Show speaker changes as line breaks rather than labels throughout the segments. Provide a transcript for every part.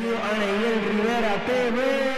Bienvenido a Rivera TV.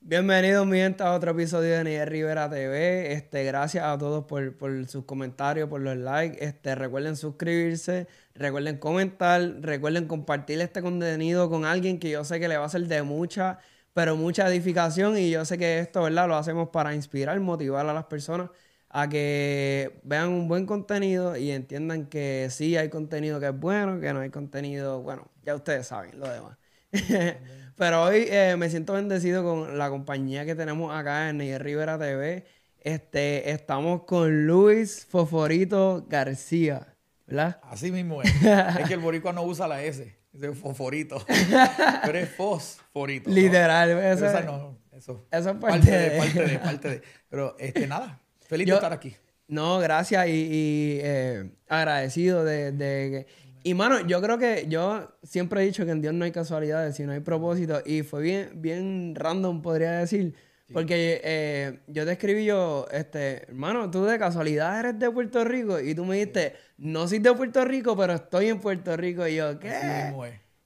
Bienvenidos, mi gente, a otro episodio de Neil Rivera TV. Este, gracias a todos por, por sus comentarios, por los likes. Este, recuerden suscribirse, recuerden comentar, recuerden compartir este contenido con alguien que yo sé que le va a ser de mucha, pero mucha edificación. Y yo sé que esto, ¿verdad? Lo hacemos para inspirar, motivar a las personas a que vean un buen contenido y entiendan que sí hay contenido que es bueno, que no hay contenido, bueno, ya ustedes saben lo demás. Pero hoy eh, me siento bendecido con la compañía que tenemos acá en Neyer Rivera TV. Este, estamos con Luis Foforito García, ¿verdad?
Así mismo es. es que el boricua no usa la S, es foforito. Pero es fosforito.
Literal.
¿no?
Eso,
Esa no, eso.
eso es
parte, de, parte de, parte de. Pero este, nada, feliz
Yo-
de estar aquí.
No, gracias y, y, eh, agradecido de, de. Y mano, yo creo que yo siempre he dicho que en Dios no hay casualidades, sino hay propósitos. Y fue bien, bien random, podría decir. Porque eh, yo te escribí yo, este, hermano, tú de casualidad eres de Puerto Rico. Y tú me dijiste, no soy de Puerto Rico, pero estoy en Puerto Rico. Y yo, ¿qué?
Así.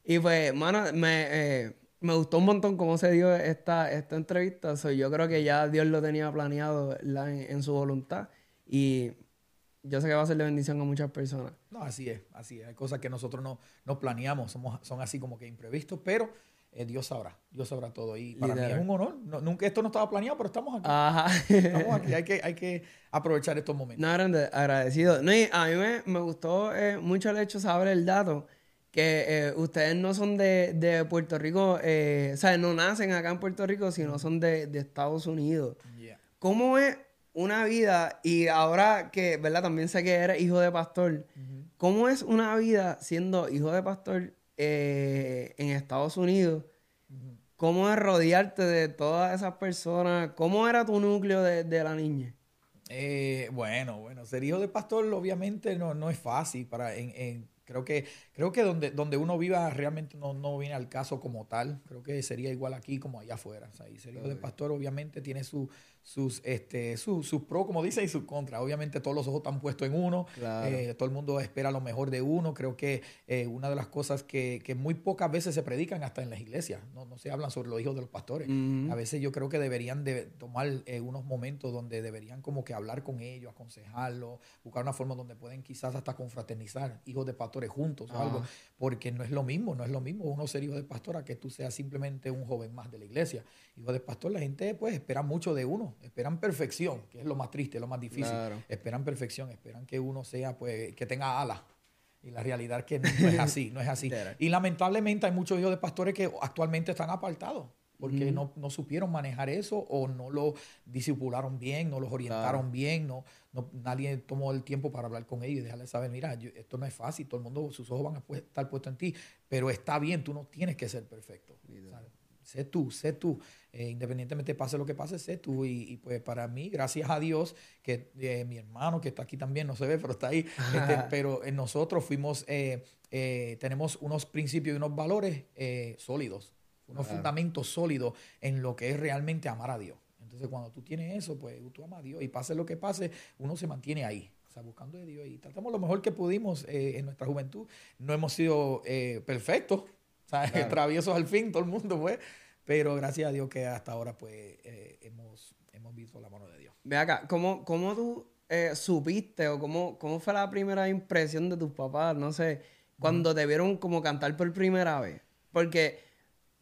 Y pues, mano, me, eh, me gustó un montón cómo se dio esta, esta entrevista. So, yo creo que ya Dios lo tenía planeado en su voluntad. Y yo sé que va a ser de bendición a muchas personas.
No, así es, así es. Hay cosas que nosotros no, no planeamos, somos, son así como que imprevistos, pero eh, Dios sabrá, Dios sabrá todo. Y para mí es un honor. No, nunca esto no estaba planeado, pero estamos aquí.
Ajá.
Estamos aquí. Hay que, hay que aprovechar estos momentos.
No, agradecido. No, y a mí me, me gustó eh, mucho el hecho de saber el dato que eh, ustedes no son de, de Puerto Rico, eh, o sea, no nacen acá en Puerto Rico, sino son de, de Estados Unidos.
Yeah.
¿Cómo es una vida, y ahora que, ¿verdad? También sé que eres hijo de pastor, ¿cómo es una vida siendo hijo de pastor eh, en Estados Unidos? ¿Cómo es rodearte de todas esas personas? ¿Cómo era tu núcleo de, de la niña?
Eh, bueno, bueno, ser hijo de pastor obviamente no, no es fácil para en, en- creo que creo que donde, donde uno viva realmente no, no viene al caso como tal. Creo que sería igual aquí como allá afuera. O sea, y ser hijo de pastor obviamente tiene su, sus este sus sus pros como dice y sus contras. Obviamente todos los ojos están puestos en uno.
Claro.
Eh, todo el mundo espera lo mejor de uno. Creo que eh, una de las cosas que, que muy pocas veces se predican hasta en las iglesias. No, no se hablan sobre los hijos de los pastores. A veces yo creo que deberían de tomar eh, unos momentos donde deberían como que hablar con ellos, aconsejarlos, buscar una forma donde pueden quizás hasta confraternizar hijos de pastores juntos o algo, porque no es lo mismo, no es lo mismo uno ser hijo de pastor a que tú seas simplemente un joven más de la iglesia. Hijo de pastor, la gente pues espera mucho de uno, esperan perfección, que es lo más triste, lo más difícil.
Claro.
Esperan perfección, esperan que uno sea pues que tenga alas. Y la realidad es que no es así, no es así. Y lamentablemente hay muchos hijos de pastores que actualmente están apartados porque no, no supieron manejar eso o no lo disipularon bien, no los orientaron bien, no, no- nadie tomó el tiempo para hablar con ellos y dejarles saber, mira, yo- esto no es fácil, todo el mundo, sus ojos van a pu- estar puestos en ti, pero está bien, tú no tienes que ser perfecto. ¿sabes? Sé tú, sé tú. Eh, independientemente pase lo que pase, sé tú. Y, y, pues para mí, gracias a Dios, que eh, mi hermano que está aquí también, no se ve, pero está ahí, este, pero en nosotros fuimos, eh, eh, tenemos unos principios y unos valores eh, sólidos, unos fundamentos sólidos en lo que es realmente amar a Dios. Entonces, cuando tú tienes eso, pues tú amas a Dios y pase lo que pase, uno se mantiene ahí, o sea, buscando de Dios y tratamos lo mejor que pudimos eh, en nuestra juventud. No hemos sido eh, perfectos, o sea, traviesos al fin, todo el mundo, pues, pero gracias a Dios que hasta ahora, pues, eh, hemos, hemos visto la mano de Dios.
Ve acá, ¿cómo, cómo tú eh, supiste o cómo, cómo fue la primera impresión de tus papás, no sé, cuando te vieron como cantar por primera vez? Porque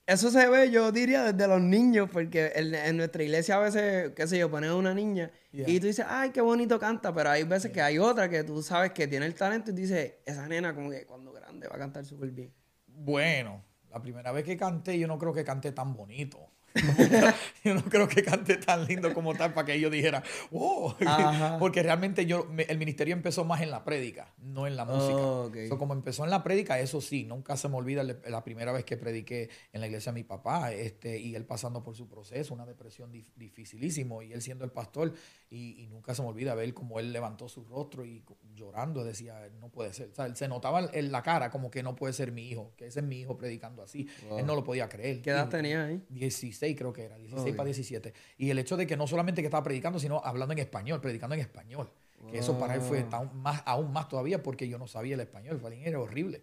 eso se ve, yo diría, desde los niños, porque en, en nuestra iglesia a veces, qué sé yo, ponen a una niña
Yeah.
y tú dices, ay, qué bonito canta, pero hay veces que hay otra que tú sabes que tiene el talento y tú dices, esa nena como que cuando grande va a cantar súper bien.
Bueno, la primera vez que canté, yo no creo que canté tan bonito. yo no creo que cante tan lindo como tal para que ellos dijeran, wow.
Ajá.
Porque realmente yo, me- el ministerio empezó más en la prédica, no en la música.
Oh.
So, como empezó en la prédica, eso sí, nunca se me olvida la primera vez que prediqué en la iglesia de mi papá, este, y él pasando por su proceso, una depresión dif- dificilísimo, y él siendo el pastor, y, y nunca se me olvida ver cómo él levantó su rostro y llorando decía, no puede ser. O sea, él se notaba en la cara como que no puede ser mi hijo, que ese es mi hijo predicando así.
Wow.
Él no lo podía creer.
¿Qué edad tenías ahí?
16, 16 creo que era, 16 para 17. Y el hecho de que no solamente que estaba predicando, sino hablando en español, predicando en español. Que eso para él fue aún más, aún más todavía porque yo no sabía el español, para era horrible.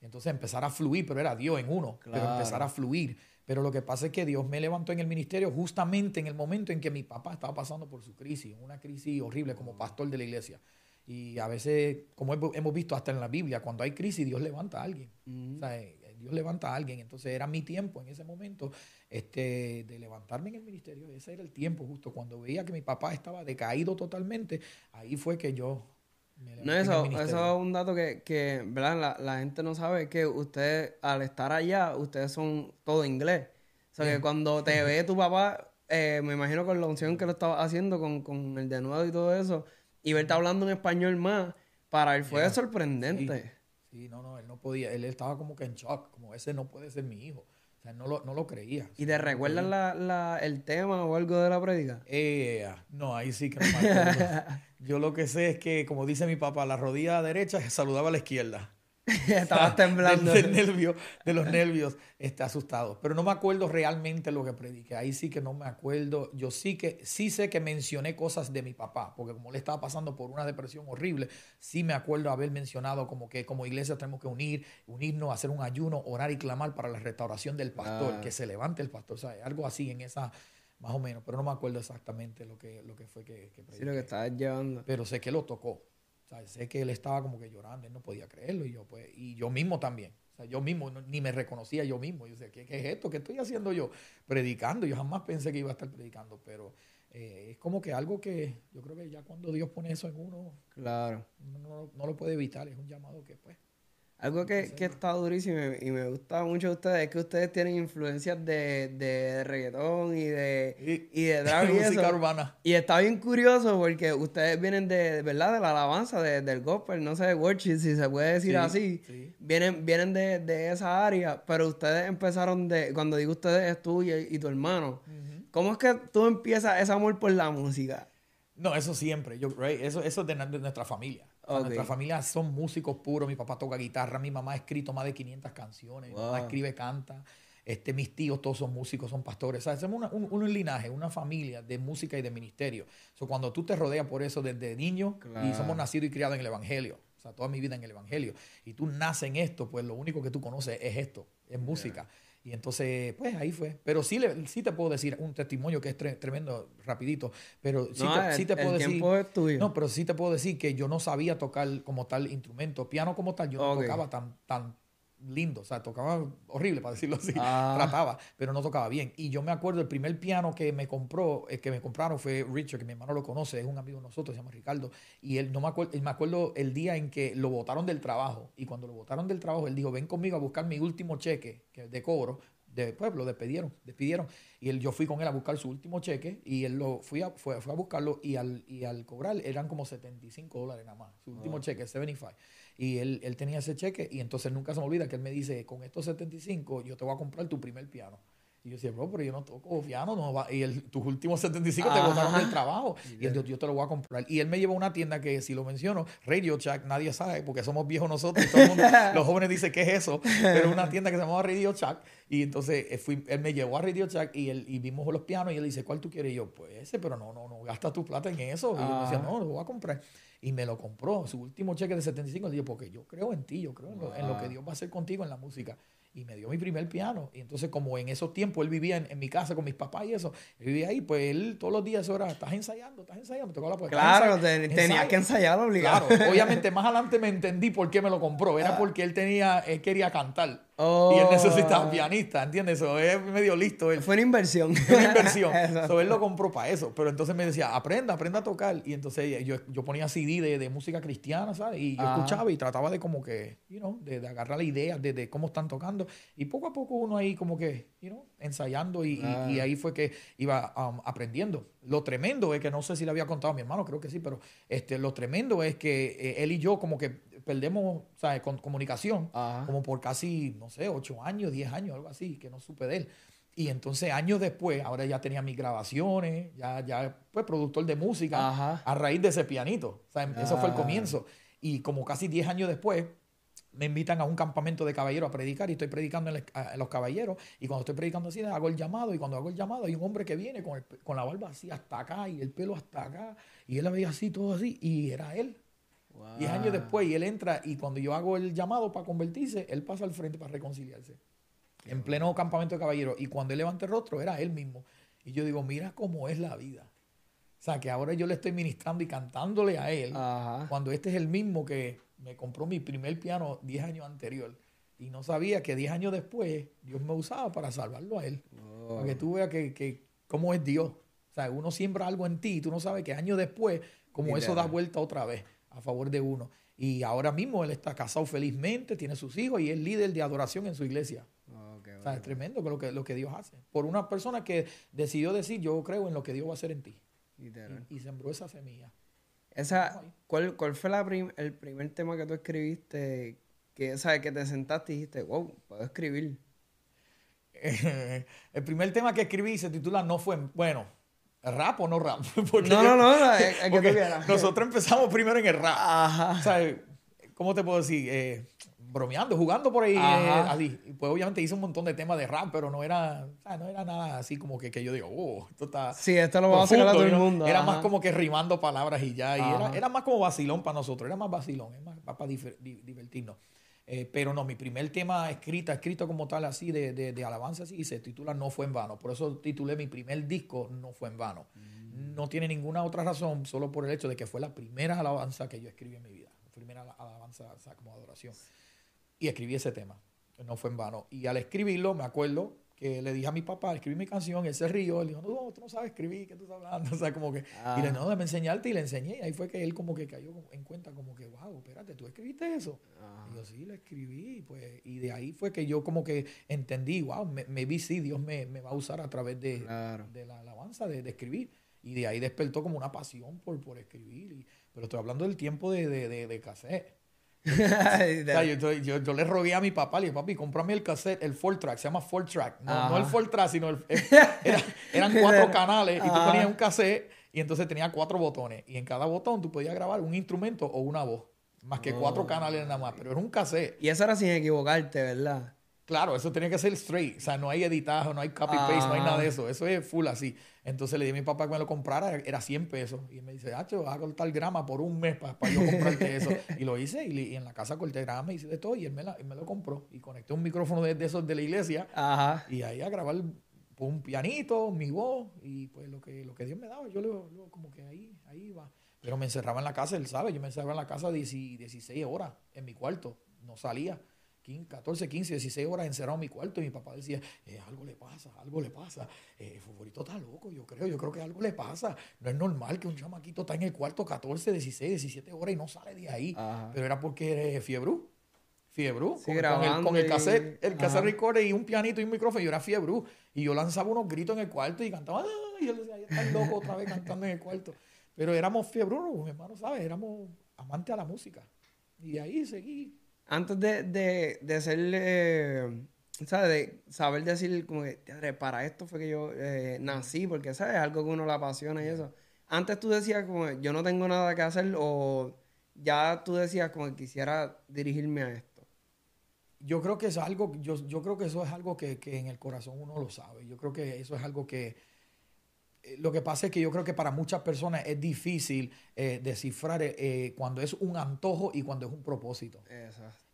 Entonces empezar a fluir, pero era Dios en uno, pero empezar a fluir. Pero lo que pasa es que Dios me levantó en el ministerio justamente en el momento en que mi papá estaba pasando por su crisis, una crisis horrible como pastor de la iglesia. Y a veces, como hemos visto hasta en la Biblia, cuando hay crisis, Dios levanta a alguien. o sea, eh, Dios levanta a alguien. Entonces era mi tiempo en ese momento este, de levantarme en el ministerio. Ese era el tiempo justo. Cuando veía que mi papá estaba decaído totalmente, ahí fue que yo
no, eso, eso es un dato que, que ¿verdad? La, gente no sabe que ustedes, al estar allá, ustedes son todo inglés. O sea, que cuando te ve tu papá, eh, me imagino con la unción que lo estaba haciendo, con, con el de nuevo y todo eso, y verte hablando en español más, para él fue sorprendente.
Sí. no, no, él no podía, él estaba como que en shock, como ese no puede ser mi hijo. O sea, no lo, no lo creía.
¿Y te recuerdan la, la, el tema o algo de la prédica?
Eh, no, ahí sí que no. Yo lo que sé es que, como dice mi papá, la rodilla derecha saludaba a la izquierda.
Estabas temblando.
Del, nervio, de los nervios, está asustado. Pero no me acuerdo realmente lo que prediqué. Ahí sí que no me acuerdo. Yo sí que sí sé que mencioné cosas de mi papá, porque como le estaba pasando por una depresión horrible, sí me acuerdo haber mencionado como que como iglesia tenemos que unir, unirnos, hacer un ayuno, orar y clamar para la restauración del pastor, ah. que se levante el pastor. O sea, algo así en esa más o menos, pero no me acuerdo exactamente lo que, lo que fue que, que
Sí, lo que estaba llevando.
Pero sé que lo tocó. O sea, sé que él estaba como que llorando, él no podía creerlo y yo pues, y yo mismo también. O sea, yo mismo ni me reconocía yo mismo. Yo decía, ¿qué, ¿qué, es esto? ¿Qué estoy haciendo yo? Predicando. Yo jamás pensé que iba a estar predicando, pero eh, es como que algo que yo creo que ya cuando Dios pone eso en uno,
claro.
no, no lo puede evitar. Es un llamado que pues
algo que, que está durísimo y me, gusta mucho de ustedes es que ustedes tienen influencias de, de reggaetón y de, y, de drag y música
urbana.
Y está bien curioso porque ustedes vienen de, ¿verdad? De la alabanza, del gospel, no sé, de worship, si se puede decir así. Vienen, vienen de, esa área, pero ustedes empezaron de, cuando digo ustedes es tú y, tu hermano. ¿Cómo es que tú empiezas ese amor por la música?
No, eso siempre. Yo, eso, eso es de nuestra familia. Nuestra familia son músicos puros. Mi papá toca guitarra, mi mamá ha escrito más de 500 canciones, mi mamá escribe, canta. Este, mis tíos todos son músicos, son pastores. O Hacemos un, linaje, una familia de música y de ministerio. So, cuando tú te rodeas por eso desde niño y somos nacidos y criados en el Evangelio, o sea, toda mi vida en el Evangelio, y tú naces en esto, pues lo único que tú conoces es esto, es música. Y entonces, pues ahí fue. Pero sí, le, sí te puedo decir un testimonio que es tremendo, rapidito. Pero sí, te, sí te puedo decir. No, pero sí te puedo decir que yo no sabía tocar como tal instrumento. Piano como tal, yo no tocaba tan, tan lindo, o sea, tocaba horrible para decirlo así, ah. trataba, pero no tocaba bien. Y yo me acuerdo, el primer piano que me compró, el que me compraron fue Richard, que mi hermano lo conoce, es un amigo de nosotros, se llama Ricardo, y él no me acuerdo, me acuerdo el día en que lo botaron del trabajo, y cuando lo botaron del trabajo, él dijo, ven conmigo a buscar mi último cheque de cobro, después lo despidieron, despidieron. Y él, yo fui con él a buscar su último cheque y él lo fui a, fue, fue a buscarlo y al, y al cobrar eran como 75 dólares nada más. Su último cheque, 75. Y él, él tenía ese cheque y entonces nunca se me olvida que él me dice, con estos 75 yo te voy a comprar tu primer piano. Y yo decía, bro, pero yo no toco piano, no va. Y el, tus últimos 75 te botaron del trabajo. Y él, yo, yo, te lo voy a comprar. Y él me llevó a una tienda que, si lo menciono, Radio Shack, nadie sabe, porque somos viejos nosotros. los jóvenes dicen, ¿qué es eso? Pero una tienda que se llamaba Radio Shack. Y entonces eh, fui, él me llevó a Radio Shack y, él, y vimos los pianos. Y él dice, ¿cuál tú quieres? Y yo, pues ese, pero no, no, no, gasta tu plata en eso. Y yo decía, no, lo voy a comprar y me lo compró. Su último cheque de 75, le porque yo creo en ti, yo creo en lo, que Dios va a hacer contigo en la música. Y me dio mi primer piano. Y entonces, como en esos tiempos él vivía en, mi casa con mis papás y eso, él vivía ahí, pues él todos los días era, estás ensayando, estás ensayando, tocó la
puerta. Claro, tenía que ensayar obligado.
Claro, obviamente más adelante me entendí por qué me lo compró. Era ah. porque él tenía, él quería cantar. Y él necesitaba oh. pianista, ¿entiendes? Eso es medio listo. Él.
Fue una inversión.
Fue una inversión. so, él lo compró para eso. Pero entonces me decía, aprenda, aprenda a tocar. Y entonces yo, yo ponía CD de, de, música cristiana, ¿sabes? Y yo escuchaba y trataba de como que, you know, de, de agarrar la idea de, de, cómo están tocando. Y poco a poco uno ahí como que, you know, ensayando y, y, ah. ahí fue que iba um, aprendiendo. Lo tremendo es que no sé si le había contado a mi hermano, creo que sí, pero este, lo tremendo es que eh, él y yo como que perdemos ¿sabes? Con comunicación, como por casi, no sé, ocho años, diez años, algo así, que no supe de él. Y entonces años después, ahora ya tenía mis grabaciones, ya, ya pues productor de música, a raíz de ese pianito. O sea, eso fue el comienzo. Y como casi diez años después, me invitan a un campamento de caballeros a predicar y estoy predicando en, los caballeros y cuando estoy predicando así hago el llamado y cuando hago el llamado hay un hombre que viene con, con la barba así hasta acá y el pelo hasta acá y él la veía así, todo así y era él. Diez años después y él entra y cuando yo hago el llamado para convertirse, él pasa al frente para reconciliarse. en pleno campamento de caballeros y cuando él levanta el rostro era él mismo. Y yo digo, mira cómo es la vida. O sea, que ahora yo le estoy ministrando y cantándole a él, cuando este es el mismo que me compró mi primer piano 10 años anterior. Y no sabía que 10 años después Dios me usaba para salvarlo a él. Para que tú veas que, que, cómo es Dios. O sea, uno siembra algo en ti y tú no sabes que años después, como eso da vuelta otra vez a favor de uno. Y ahora mismo él está casado felizmente, tiene sus hijos y es líder de adoración en su iglesia. o sea, es tremendo lo que, lo que Dios hace. Por una persona que decidió decir, yo creo en lo que Dios va a hacer en ti. Y, sembró esa semilla.
Esa, ¿cuál, ¿Cuál fue la el primer tema que tú escribiste que, ¿sabes? que te sentaste y dijiste, wow, puedo escribir?
el primer tema que escribí se titula No fue, bueno, ¿rap o no rap?
no, no, no, es, que
nosotros empezamos primero en el rap. Ajá. ¿Cómo te puedo decir? Eh, bromeando, jugando por ahí. Eh, pues obviamente hice un montón de temas de rap, pero no era, no era nada así como que, que yo digo, oh, esto está.
Sí, esto lo vamos a sacar a todo el mundo.
Era más como que rimando palabras y ya. Y era, era, más como vacilón para nosotros, era más vacilón, es más, para divertirnos. Eh, pero no, mi primer tema escrito, escrito como tal, así de, de, alabanza, así, se titula No fue en vano. Por eso titulé mi primer disco No fue en vano. Mm. No tiene ninguna otra razón, solo por el hecho de que fue la primera alabanza que yo escribí en mi vida. La primera alabanza como adoración y escribí ese tema. No fue en vano. Y al escribirlo, me acuerdo que le dije a mi papá, escribí mi canción, él se rió, él dijo, no, tú no sabes escribir, ¿qué tú estás hablando? O sea, como que, y le ah. no, déjame enseñarte, y le enseñé, y ahí fue que él como que cayó en cuenta, como que, wow, espérate, ¿tú escribiste eso? Y yo, sí, lo escribí, pues, y de ahí fue que yo como que entendí, wow, me, vi, sí, Dios me, va a usar a través de, de la alabanza, de, escribir, y de ahí despertó como una pasión por, por escribir, pero estoy hablando del tiempo de, de, de cassette, yo, le rogué a mi papá, le dije, papi, cómprame el cassette, el full track, se llama full track. No, el full track, sino el, eran cuatro canales y tú ponías un cassette y entonces tenía cuatro botones. Y en cada botón tú podías grabar un instrumento o una voz. Más que cuatro oh. canales nada más, pero era un cassette.
Y eso era sin equivocarte, ¿verdad?
Claro, eso tenía que ser straight. O sea, no hay editaje, no hay copy-paste, no hay nada de ah. eso. Eso es full así. Entonces le dije a mi papá que me lo comprara, era 100 pesos. Y me dice, Hacho, vas a cortar grama por un mes para, yo comprarte eso. Y lo hice y, en la casa corté grama y hice de todo y él me, me lo compró. Y conecté un micrófono de, esos de la iglesia. Ajá. Y ahí a grabar un pianito, mi voz y pues lo que, lo que Dios me daba. Yo lo, como que ahí, ahí iba. Pero me encerraba en la casa, él sabe, yo me encerraba en la casa 16 horas en mi cuarto. No salía. 14, 15, 16 horas encerrado en mi cuarto y mi papá decía, eh, algo le pasa, algo le pasa. Eh, el favorito está loco, yo creo, yo creo que algo le pasa. No es normal que un chamaquito está en el cuarto 14, 16, 17 horas y no sale de ahí. Pero era porque era fiebre. Fiebre. con, el, con, el cassette, el cassette recorder y un pianito y un micrófono. Yo era fiebre. Y yo lanzaba unos gritos en el cuarto y cantaba, y yo decía, está loco otra vez cantando en el cuarto. Pero éramos fiebre, mi hermano, ¿sabes? Éramos amantes a la música. Y de ahí seguí
antes de, de, de ser, ¿sabes? De saber decir, como que, para esto fue que yo eh, nací, porque, ¿sabes? Es algo que uno le apasiona y eso. Antes tú decías, como, yo no tengo nada que hacer, o ya tú decías, como que quisiera dirigirme a esto.
Yo creo que es algo, yo, yo creo que eso es algo que, que en el corazón uno lo sabe. Yo creo que eso es algo que eh, lo que pasa es que yo creo que para muchas personas es difícil eh, descifrar eh, cuando es un antojo y cuando es un propósito.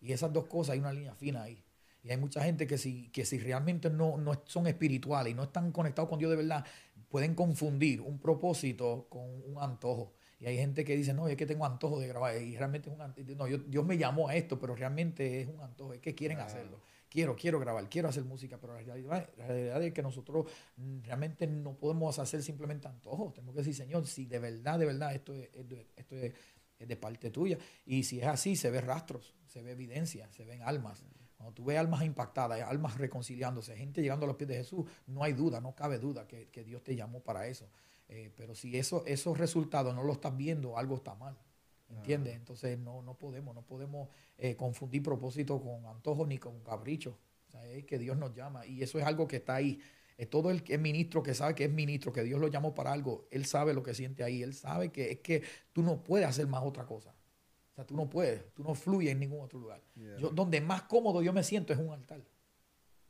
Y esas dos cosas hay una línea fina ahí. Y hay mucha gente que si, que si realmente no, no son espirituales y no están conectados con Dios de verdad, pueden confundir un propósito con un antojo. Y hay gente que dice, no, es que tengo antojo de grabar. Y realmente es un antojo. No, Dios me llamó a esto, pero realmente es un antojo, es que quieren hacerlo quiero, quiero grabar, quiero hacer música, pero la realidad, es que nosotros realmente no podemos hacer simplemente antojos. Tenemos que decir, Señor, si de verdad, de verdad esto es, esto es, de parte tuya. Y si es así, se ve rastros, se ve evidencia, se ven almas. Cuando tú ves almas impactadas, almas reconciliándose, gente llegando a los pies de Jesús, no hay duda, no cabe duda que, Dios te llamó para eso. Eh, pero si eso, esos resultados no lo estás viendo, algo está mal. ¿Entiendes? Entonces no, no podemos, no podemos eh, confundir propósito con antojo ni con capricho. O sea, es que Dios nos llama y eso es algo que está ahí. Es todo el que es ministro que sabe que es ministro, que Dios lo llamó para algo, él sabe lo que siente ahí, él sabe que es que tú no puedes hacer más otra cosa. O sea, tú no puedes, tú no fluyes en ningún otro lugar. Yo, donde más cómodo yo me siento es un altar.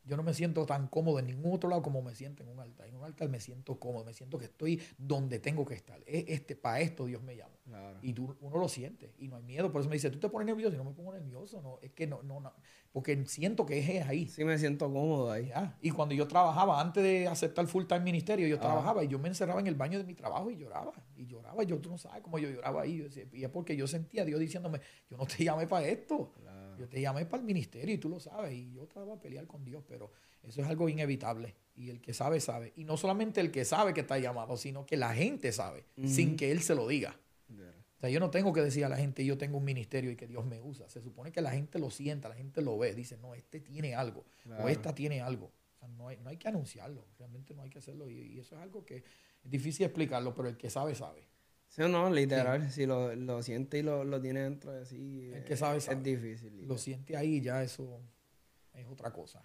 Yo no me siento tan cómodo en ningún otro lado como me siento en un altar. En un altar me siento cómodo, me siento que estoy donde tengo que estar. Este, para esto Dios me llama. Y tú, uno lo siente y no hay miedo. Por eso me dice, tú te pones nervioso y no me pongo nervioso. No, es que no, no, no porque siento que es ahí.
Sí, me siento cómodo ahí.
Y cuando yo trabajaba, antes de aceptar full time ministerio, yo trabajaba y yo me encerraba en el baño de mi trabajo y lloraba. Y lloraba. Yo, tú no sabes cómo yo lloraba ahí. y es porque yo sentía a Dios diciéndome, yo no te llamé para esto. Yo te llamé para el ministerio y tú lo sabes. Y yo estaba a pelear con Dios, pero eso es algo inevitable. Y el que sabe, sabe. Y no solamente el que sabe que está llamado, sino que la gente sabe, sin que él se lo diga. O sea, yo no tengo que decir a la gente, yo tengo un ministerio y que Dios me usa. Se supone que la gente lo sienta, la gente lo ve. Dice, no, este tiene algo. O esta tiene algo. O sea, no hay, no hay que anunciarlo. Realmente no hay que hacerlo. Y, eso es algo que es difícil explicarlo, pero el que sabe, sabe.
Sí o no, literal. Si lo, lo, siente y lo, lo, tiene dentro de sí, el que sabe, es, difícil.
Lo siente ahí ya eso es otra cosa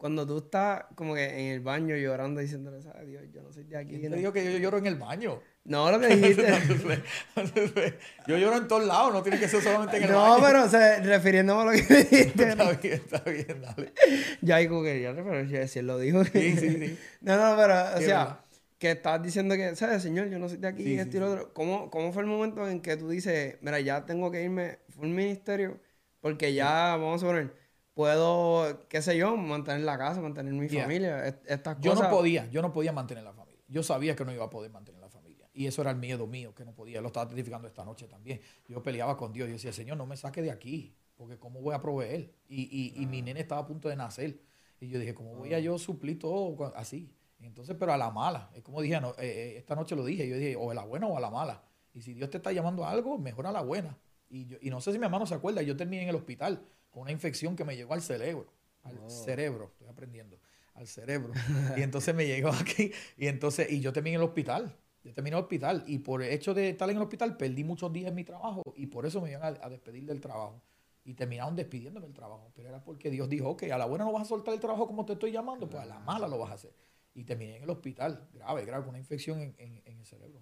cuando tú estás como que en el baño llorando diciéndole, ¿sabes? Dios, yo no soy de aquí.
Yo te digo que yo lloro en el baño.
No, lo que dijiste.
yo lloro en todos lados, no tiene que ser solamente en el
baño. No, pero o sea, refiriéndome a lo que dijiste.
está bien, está bien, dale.
Ya digo que ya, pero si él lo dijo. Sí, sí, sí. No, no, pero, o sea, que estás diciendo que, ¿sabes, señor? Yo no soy de aquí, este y otro. ¿Cómo, ¿Cómo fue el momento en que tú dices, mira, ya tengo que irme full ministerio? Porque ya, vamos a poner puedo, qué sé yo, mantener la casa, mantener mi familia, estas
yo no podía, yo no podía mantener la familia. Yo sabía que no iba a poder mantener la familia. Y eso era el miedo mío, que no podía. Lo estaba testificando esta noche también. Yo peleaba con Dios. Yo decía, Señor, no me saque de aquí, porque ¿cómo voy a proveer? Y, y, mi nene estaba a punto de nacer. Y yo dije, ¿cómo voy a yo suplir todo así? Entonces, pero a la mala. Es como dije, no, eh, eh, esta noche lo dije. Yo dije, o a la buena o a la mala. Y si Dios te está llamando a algo, mejor a la buena. Y, yo, y no sé si mi hermano se acuerda, yo terminé en el hospital con una infección que me llegó al cerebro al oh. cerebro, estoy aprendiendo, al cerebro. y entonces me llegó aquí y entonces, y yo terminé en el hospital. Yo terminé en el hospital y por el hecho de estar en el hospital perdí muchos días en mi trabajo y por eso me iban a, despedir del trabajo. Y terminaron despidiéndome del trabajo. Pero era porque Dios dijo, ok, a la buena no vas a soltar el trabajo como te estoy llamando, pues a la mala lo vas a hacer. Y terminé en el hospital, grave, grave, con una infección en, en el cerebro.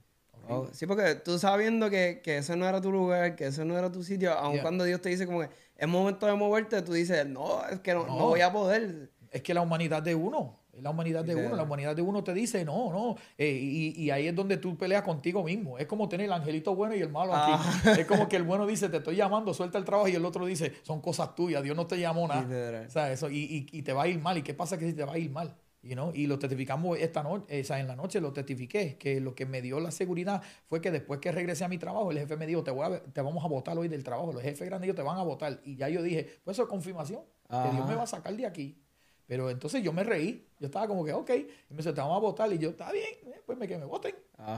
Oh, sí, porque tú sabiendo que, que ese no era tu lugar, que ese no era tu sitio, aun cuando Dios te dice como que es momento de moverte, tú dices, no, es que no, voy a poder.
Es que la humanidad de uno, es la humanidad de uno, la humanidad de uno te dice, no, no, eh, y, y, ahí es donde tú peleas contigo mismo. Es como tener el angelito bueno y el malo aquí. Ah. Es como que el bueno dice, te estoy llamando, suelta el trabajo, y el otro dice, son cosas tuyas, Dios no te llamó nada. O sea, eso, y, y, te va a ir mal. ¿Y qué pasa que si te va a ir mal? Y lo testificamos esta noche, en la noche lo testifiqué, que lo que me dio la seguridad fue que después que regresé a mi trabajo, el jefe me dijo, te, voy te vamos a votar hoy del trabajo, los jefes grandes te van a votar. Y ya yo dije, pues eso es confirmación, que Dios me va a sacar de aquí. Pero entonces yo me reí, yo estaba como que, ok, y me dice, te vamos a votar, y yo, está bien, eh, pues me que me voten.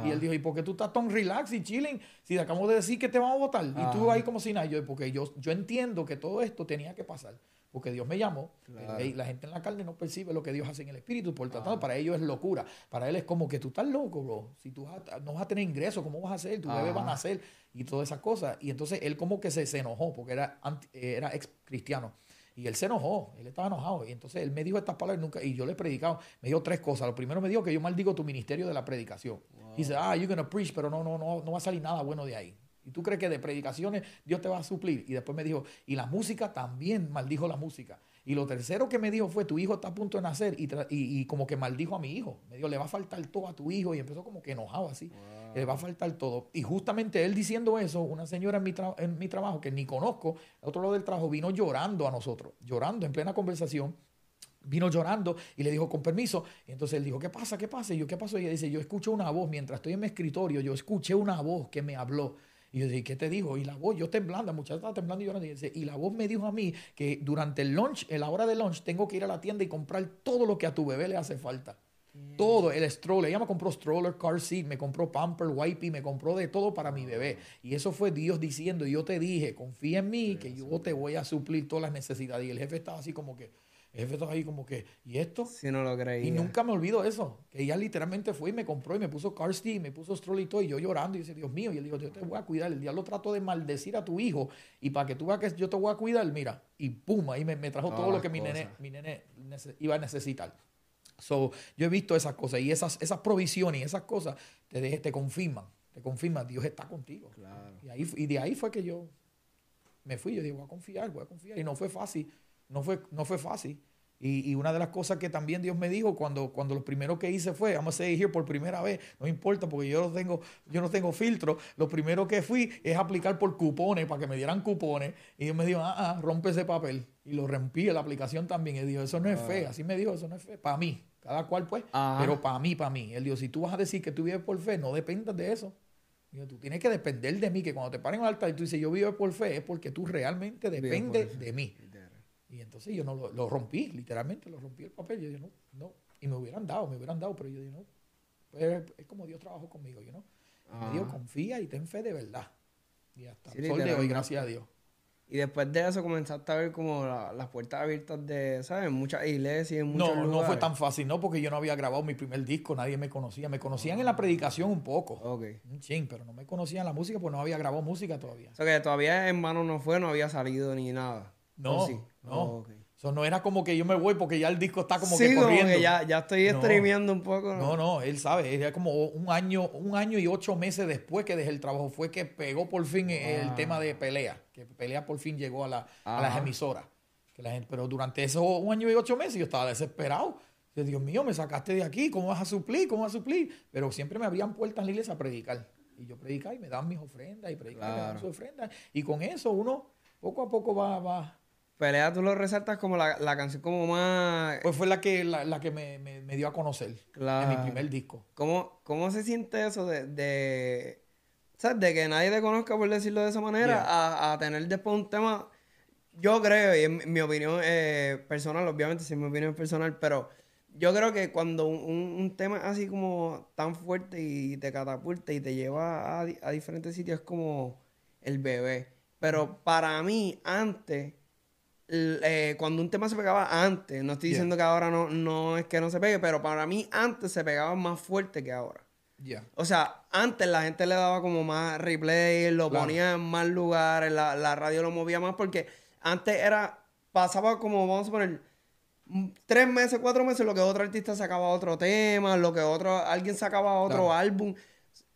Y él dijo, ¿y por qué tú estás tan relax y chilling si te acabamos de decir que te vamos a votar? Y tú ahí como si nada, yo, porque yo, yo entiendo que todo esto tenía que pasar porque Dios me llamó. y la gente en la carne no percibe lo que Dios hace en el espíritu, por lo tanto, para ellos es locura. Para él es como que tú estás loco, bro. Si tú no vas a tener ingresos, ¿cómo vas a hacer? Tu bebé van a hacer y todas esas cosas. Y entonces él como que se, se enojó porque era, era ex cristiano. Y él se enojó, él estaba enojado. Y entonces él me dijo estas palabras nunca, y yo le he predicado. Me dijo tres cosas. Lo primero me dijo que yo maldigo tu ministerio de la predicación. Y dice, ah, you're gonna preach, pero no, no, no, no va a salir nada bueno de ahí. ¿Y tú crees que de predicaciones Dios te va a suplir? Y después me dijo, y la música también maldijo la música. Y lo tercero que me dijo fue, tu hijo está a punto de nacer y, y, como que maldijo a mi hijo. Me dijo, le va a faltar todo a tu hijo y empezó como que enojado así. Le va a faltar todo. Y justamente él diciendo eso, una señora en mi, en mi trabajo que ni conozco, al otro lado del trabajo, vino llorando a nosotros, llorando en plena conversación vino llorando y le dijo, con permiso. Y entonces él dijo, ¿qué pasa? ¿Qué pasa? Y yo, ¿qué pasó? Y ella dice, yo escucho una voz, mientras estoy en mi escritorio, yo escuché una voz que me habló. Y yo dije, ¿qué te dijo? Y la voz, yo temblando, la muchacha estaba temblando y llorando. Y, dice, y la voz me dijo a mí que durante el lunch, en la hora de lunch, tengo que ir a la tienda y comprar todo lo que a tu bebé le hace falta. Todo, el stroller. Ella me compró stroller, car seat, me compró pamper, wipey, me compró de todo para mi bebé. Y eso fue Dios diciendo, y yo te dije, confía en mí, que yo te voy a suplir todas las necesidades. Y el jefe estaba así como que, el jefe estaba ahí como que, ¿y esto?
Si no lo creía.
Y nunca me olvido eso. Que ella literalmente fue y me compró y me puso car seat, me puso stroller y todo. Y yo llorando y dice, Dios mío. Y él dijo, yo te voy a cuidar. El diablo trató de maldecir a tu hijo. Y para que tú veas que yo te voy a cuidar, mira. Y pum, ahí me, trajo todo lo que mi nene, mi nene iba a necesitar. So, yo he visto esas cosas y esas, esas provisiones y esas cosas te, te confirman. Te confirman, Dios está contigo. Y, ahí, y de ahí fue que yo me fui, yo dije, voy a confiar, voy a confiar. Y no fue fácil, no fue, no fue fácil. Y, una de las cosas que también Dios me dijo cuando, cuando lo primero que hice fue, vamos a seguir por primera vez, no importa porque yo no tengo, yo no tengo filtro, lo primero que fui es aplicar por cupones para que me dieran cupones. Y Dios me dijo, ah, ah, rompe ese papel. Y lo rompí, la aplicación también. Y dijo, eso no es fe, ah. así me dijo, eso no es fe, para mí, cada cual pues, pero para mí, para mí. Él dijo, si tú vas a decir que tú vives por fe, no dependas de eso. Dijo, tú tienes que depender de mí, que cuando te paren al altar y tú dices, yo vivo por fe, es porque tú realmente dependes de mí. Y entonces yo no lo, rompí, literalmente lo rompí el papel. Yo dije, no, no. Y me hubieran dado, me hubieran dado, pero yo dije, no. Pues es como Dios trabajó conmigo, yo no. Me dijo, confía y ten fe de verdad. Y hasta el sol de hoy, gracias a Dios.
Y después de eso comenzaste a ver como las puertas abiertas de, ¿sabes? Muchas iglesias, en muchos
No, no fue tan fácil, no, porque yo no había grabado mi primer disco, nadie me conocía. Me conocían en la predicación un poco.
Ok.
Un ching, pero no me conocían la música porque no había grabado música todavía.
O sea que todavía en mano no fue, no había salido ni nada.
No, no. Oh, eso no era como que yo me voy porque ya el disco está como que corriendo.
que ya, ya estoy streameando un poco.
¿no? no, él sabe. Era como un año, un año y ocho meses después que dejé el trabajo fue que pegó por fin el ah. tema de pelea. Que pelea por fin llegó a, la, a las emisoras. Que la gente, pero durante esos un año y ocho meses yo estaba desesperado. Yo, Dios mío, me sacaste de aquí, ¿cómo vas a suplir? ¿Cómo vas a suplir? Pero siempre me abrían puertas en la iglesia a predicar. Y yo predicaba y me daban mis ofrendas y predicaba y me daban sus ofrendas. Y con eso uno poco a poco va, va,
Pelea tú lo resaltas como la, canción como más...
Pues fue la que, la, que me, dio a conocer en mi primer disco.
¿Cómo, cómo se siente eso de, de, ¿sabes? de que nadie te conozca, por decirlo de esa manera, a, tener después un tema... Yo creo, y en mi opinión eh, personal, obviamente es mi opinión personal, pero yo creo que cuando un, tema así como tan fuerte y te catapulta y te lleva a, a diferentes sitios es como el bebé. Pero para mí, antes eh, cuando un tema se pegaba antes, no estoy diciendo que ahora no, no es que no se pegue, pero para mí antes se pegaba más fuerte que ahora. O sea, antes la gente le daba como más replay, lo ponía en más lugares, la, la, radio lo movía más porque antes era, pasaba como, vamos a poner, tres meses, cuatro meses, lo que otro artista sacaba otro tema, lo que otro, alguien sacaba otro álbum.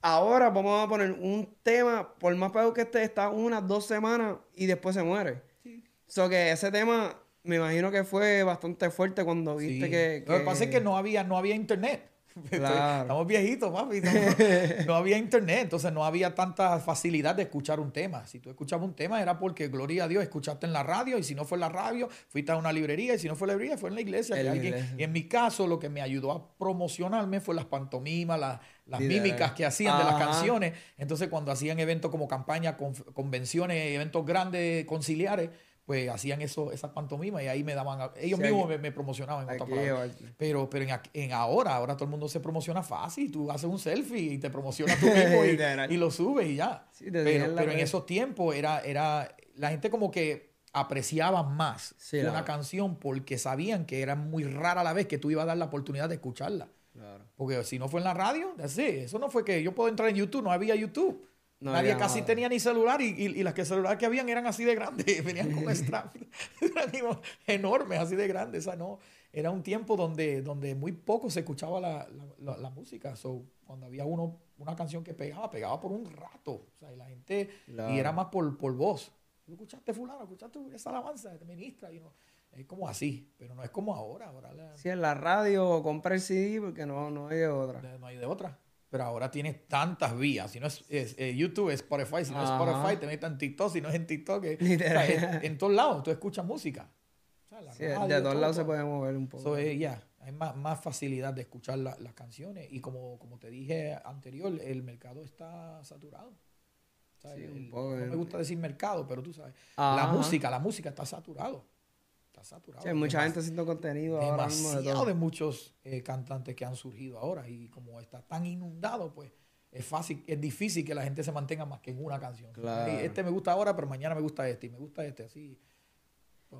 Ahora vamos a poner un tema, por más peor que esté, está unas dos semanas y después se muere. So que ese tema, me imagino que fue bastante fuerte cuando viste que,
Lo que pasa es que no había, no había internet. Estamos viejitos, papi. No, había internet, entonces no había tanta facilidad de escuchar un tema. Si tú escuchabas un tema era porque, gloria a Dios, escuchaste en la radio y si no fue en la radio, fuiste a una librería y si no fue en la librería, fue en la iglesia. Y en mi caso, lo que me ayudó a promocionarme fue las pantomimas, las, mímicas que hacían de las canciones. Entonces, cuando hacían eventos como campañas, convenciones, eventos grandes, conciliares, pues hacían eso, esas pantomimas y ahí me daban, ellos mismos me, promocionaban Pero, pero en, ahora, ahora todo el mundo se promociona fácil, tú haces un selfie y te promociona tú mismo y, lo subes y ya. pero, en esos tiempos era, era, la gente como que apreciaba más una canción porque sabían que era muy rara la vez que tú ibas a dar la oportunidad de escucharla. Porque si no fue en la radio, así, eso no fue que yo puedo entrar en YouTube, no había YouTube. Nadie casi tenía ni celular y, y, las que celulares que habían eran así de grandes, venían con strap, eran enormes, así de grandes. O no, era un tiempo donde, donde muy poco se escuchaba la, la, música. So, cuando había uno, una canción que pegaba, pegaba por un rato. O sea, y la gente, y era más por, por voz. escuchaste fulano? ¿Escuchaste esa alabanza? de ministra. Y no, es como así, pero no es como ahora. ahora la...
Sí, en la radio compra el CD porque no, no hay de otra.
No hay de otra pero ahora tienes tantas vías. Si no es, eh, YouTube, es Spotify. Si no es Spotify, te metes en TikTok. Si no es en TikTok, en, todos lados tú escuchas música.
de todos lados se puede mover un poco.
ya, hay más, más, facilidad de escuchar las canciones. Y como, como te dije anterior, el mercado está saturado. no me gusta decir mercado, pero tú sabes. La música, la música está saturado saturado.
hay mucha gente haciendo contenido ahora
mismo de, muchos eh, cantantes que han surgido ahora y como está tan inundado, pues es fácil, es difícil que la gente se mantenga más que en una canción. Este me gusta ahora, pero mañana me gusta este y me gusta este, así.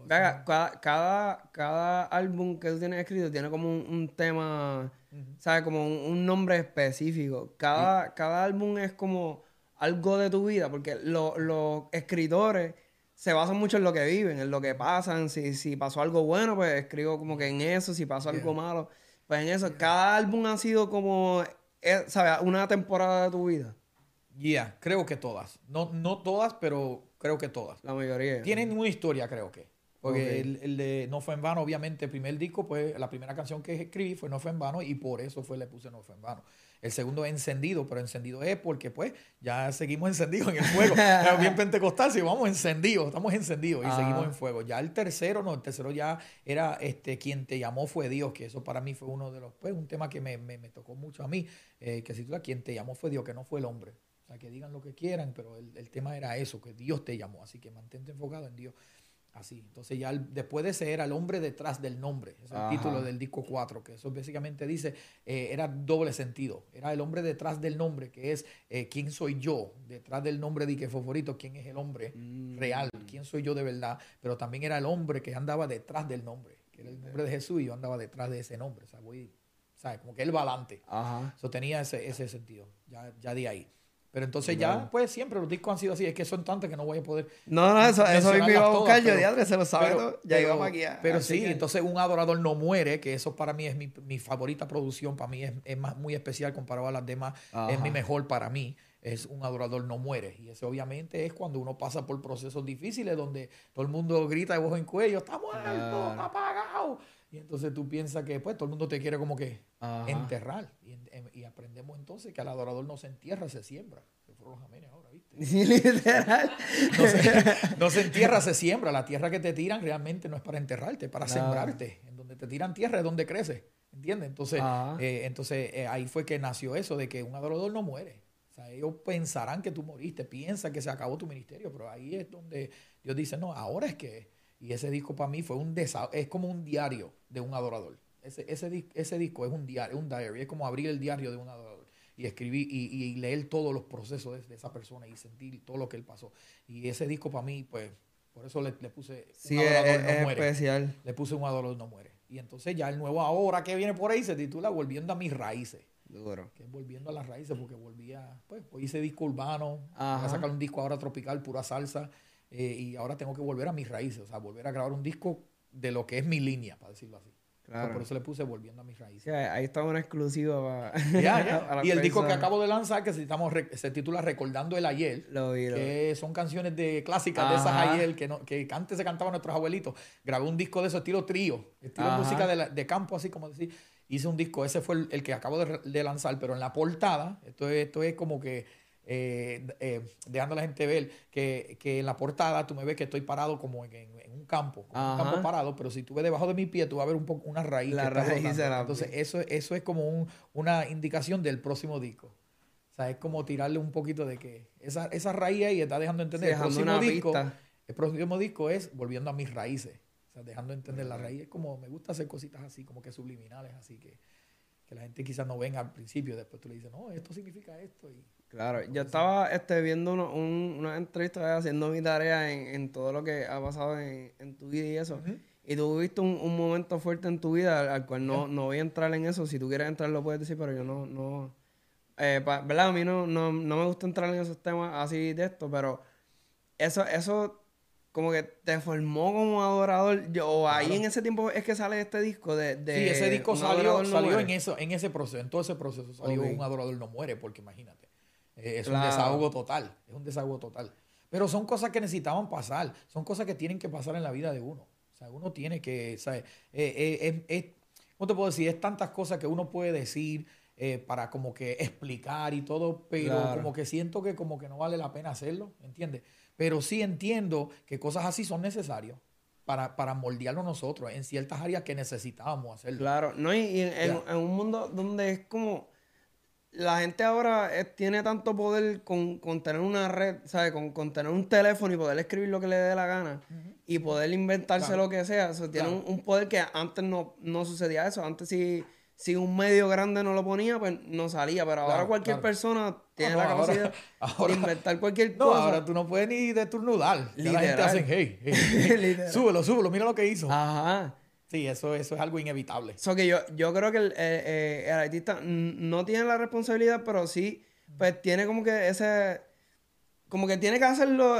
cada, cada, álbum que tú tienes escrito tiene como un, tema, ¿sabes? Como un, nombre específico. Cada, cada álbum es como algo de tu vida, porque los escritores se basan mucho en lo que viven, en lo que pasan. Si, si pasó algo bueno, pues escribo como que en eso. Si pasó algo malo, pues en eso. Cada álbum ha sido como, eh, ¿sabes? Una temporada de tu vida.
Ya, creo que todas. No, no todas, pero creo que todas.
La mayoría.
Tienen una historia, creo que. Porque el, el, de No fue en vano, obviamente, el primer disco, pues la primera canción que escribí fue No fue en vano y por eso fue le puse No fue en vano. El segundo es encendido, pero encendido es porque pues ya seguimos encendidos en el fuego. bien pentecostal, si vamos encendidos, estamos encendidos y seguimos en fuego. Ya el tercero, no, el tercero ya era este quien te llamó fue Dios, que eso para mí fue uno de los, pues un tema que me, me, me tocó mucho a mí, eh, que si tú quien te llamó fue Dios, que no fue el hombre. O sea, que digan lo que quieran, pero el, el tema era eso, que Dios te llamó. Así que mantente enfocado en Dios. Así. Entonces ya después de ese era el hombre detrás del nombre. es el título del disco 4, que eso básicamente dice, eh, era doble sentido. Era el hombre detrás del nombre, que es eh, quién soy yo, detrás del nombre de que favorito, quién es el hombre mm. real, quién soy yo de verdad. Pero también era el hombre que andaba detrás del nombre, que era el nombre de Jesús y yo andaba detrás de ese nombre. O sea, voy, ¿sabes? Como que él va adelante. Eso tenía ese, ese sentido, ya, ya de ahí. Pero entonces ya, pues siempre los discos han sido así. Es que son tantos que no voy a poder.
No, no, eso, eso me iba a buscar yo, diadre, se lo sabe todo. Ya iba a guiar.
Pero sí, entonces Un Adorador No Muere, que eso para mí es mi, mi favorita producción, para mí es, es, más, muy especial comparado a las demás. Es mi mejor para mí. Es Un Adorador No Muere. Y eso obviamente es cuando uno pasa por procesos difíciles donde todo el mundo grita de voz en cuello: ¡Está muerto! ¡Está apagado! Y entonces tú piensas que pues todo el mundo te quiere como que enterrar. Y, y, aprendemos entonces que al adorador no se entierra, se siembra. Se fueron los amenes ahora, ¿viste? literal. No se, entierra, se siembra. La tierra que te tiran realmente no es para enterrarte, para sembrarte. En donde te tiran tierra es donde crece. ¿Entiendes? Entonces, eh, entonces eh, ahí fue que nació eso de que un adorador no muere. O sea, ellos pensarán que tú moriste, piensan que se acabó tu ministerio, pero ahí es donde Dios dice, no, ahora es que y ese disco para mí fue un es como un diario de un adorador. Ese, ese, ese disco es un diario, un diary, es como abrir el diario de un adorador y escribir y, y leer todos los procesos de, esa persona y sentir todo lo que él pasó. Y ese disco para mí, pues, por eso le, le puse
un adorador no muere. especial.
Le puse un adorador no muere. Y entonces ya el nuevo ahora que viene por ahí se titula Volviendo a mis raíces.
Duro.
Que es volviendo a las raíces, porque volvía, pues, pues hice disco urbano, voy a sacar un disco ahora tropical, pura salsa. Eh, y ahora tengo que volver a mis raíces, o sea, volver a grabar un disco de lo que es mi línea, para decirlo así. Por eso le puse volviendo a mis raíces.
ahí está una exclusiva
y el disco que acabo de lanzar, que se, titula Recordando el Ayer, que son canciones de clásicas de esas ayer que, no, que antes se cantaban nuestros abuelitos. Grabé un disco de eso, estilo trío, estilo música de, de, campo, así como decir. Hice un disco, ese fue el, que acabo de, de, lanzar, pero en la portada, esto esto es como que eh, eh, dejando a la gente ver que, en la portada tú me ves que estoy parado como en, un campo, un campo parado, pero si tú ves debajo de mi pie, tú vas a ver un poco una raíz.
La raíz
Entonces, eso, eso es como una indicación del próximo disco. O sea, es como tirarle un poquito de que esa, esa raíz ahí está dejando entender. el, próximo disco, el próximo disco es volviendo a mis raíces. O sea, dejando entender la raíz. Es como, me gusta hacer cositas así, como que subliminales, así que, que la gente quizás no venga al principio, después tú le dices, no, esto significa esto. Y,
Claro, yo estaba este, viendo una entrevista haciendo mi tarea en, todo lo que ha pasado en, tu vida y eso. Y tú viste un, un, momento fuerte en tu vida al, cual no, no voy a entrar en eso. Si tú quieres entrar lo puedes decir, pero yo no... no eh, ¿Verdad? A mí no, no, no me gusta entrar en esos temas así de esto, pero eso, eso como que te formó como adorador. Yo, o ahí en ese tiempo es que sale este disco de. de
sí, ese disco salió, salió en, eso, en ese proceso. En todo ese proceso salió un adorador no muere, porque imagínate. Eh, es un desahogo total, es un desahogo total. Pero son cosas que necesitaban pasar, son cosas que tienen que pasar en la vida de uno. O sea, uno tiene que, ¿sabes? Eh, eh, ¿Cómo te puedo decir? Es tantas cosas que uno puede decir para como que explicar y todo, pero como que siento que como que no vale la pena hacerlo, ¿entiendes? Pero sí entiendo que cosas así son necesarias. Para, para moldearlo nosotros en ciertas áreas que necesitábamos hacerlo.
Claro, no, y, en, un mundo donde es como la gente ahora eh, tiene tanto poder con, tener una red, ¿sabes? Con, tener un teléfono y poder escribir lo que le dé la gana y poder inventarse lo que sea. O sea tiene un, poder que antes no, no sucedía eso. Antes si, si un medio grande no lo ponía, pues no salía. Pero ahora cualquier persona tiene la capacidad de inventar cualquier
no, ahora tú no puedes ni destornudar. La gente hace, hey, hey, súbelo, súbelo, mira lo que hizo.
Ajá.
Sí, eso, eso es algo inevitable.
So que yo, yo creo que el, eh, el artista no tiene la responsabilidad, pero sí, pues tiene como que ese. Como que tiene que hacerlo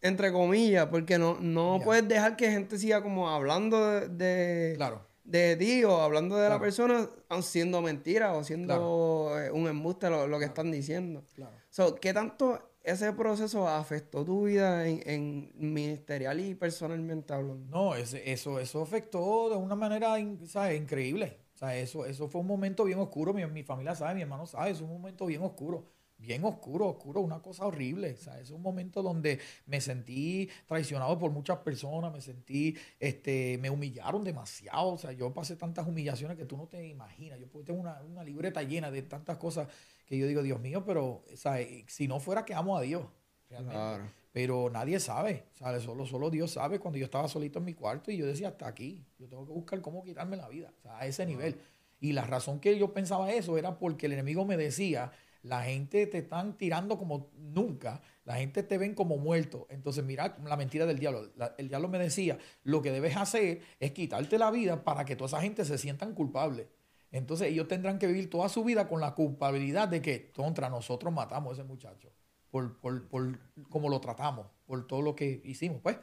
entre comillas, porque no, no puedes dejar que gente siga como hablando de,
claro.
de ti o hablando de la persona siendo mentira o siendo eh, un embuste lo, que están diciendo. Claro. ¿Qué tanto ese proceso afectó tu vida en, ministerial y personalmente hablando?
No, eso, eso afectó de una manera increíble. O sea, eso, eso fue un momento bien oscuro. Mi, mi familia sabe, mi hermano sabe, es un momento bien oscuro bien oscuro, oscuro, una cosa horrible. O sea, es un momento donde me sentí traicionado por muchas personas, me sentí, este, me humillaron demasiado. O sea, yo pasé tantas humillaciones que tú no te imaginas. Yo tengo una, una libreta llena de tantas cosas que yo digo, Dios mío, pero sea, si no fuera que amo a Dios, realmente. Pero nadie sabe, ¿sabes? Solo, solo Dios sabe cuando yo estaba solito en mi cuarto y yo decía, hasta aquí, yo tengo que buscar cómo quitarme la vida, o sea, a ese nivel. Y la razón que yo pensaba eso era porque el enemigo me decía, la gente te están tirando como nunca, la gente te ven como muerto. Entonces, mira la mentira del diablo. el diablo me decía, lo que debes hacer es quitarte la vida para que toda esa gente se sientan culpables. Entonces, ellos tendrán que vivir toda su vida con la culpabilidad de que contra nosotros matamos a ese muchacho, por, por, por cómo lo tratamos, por todo lo que hicimos, pues.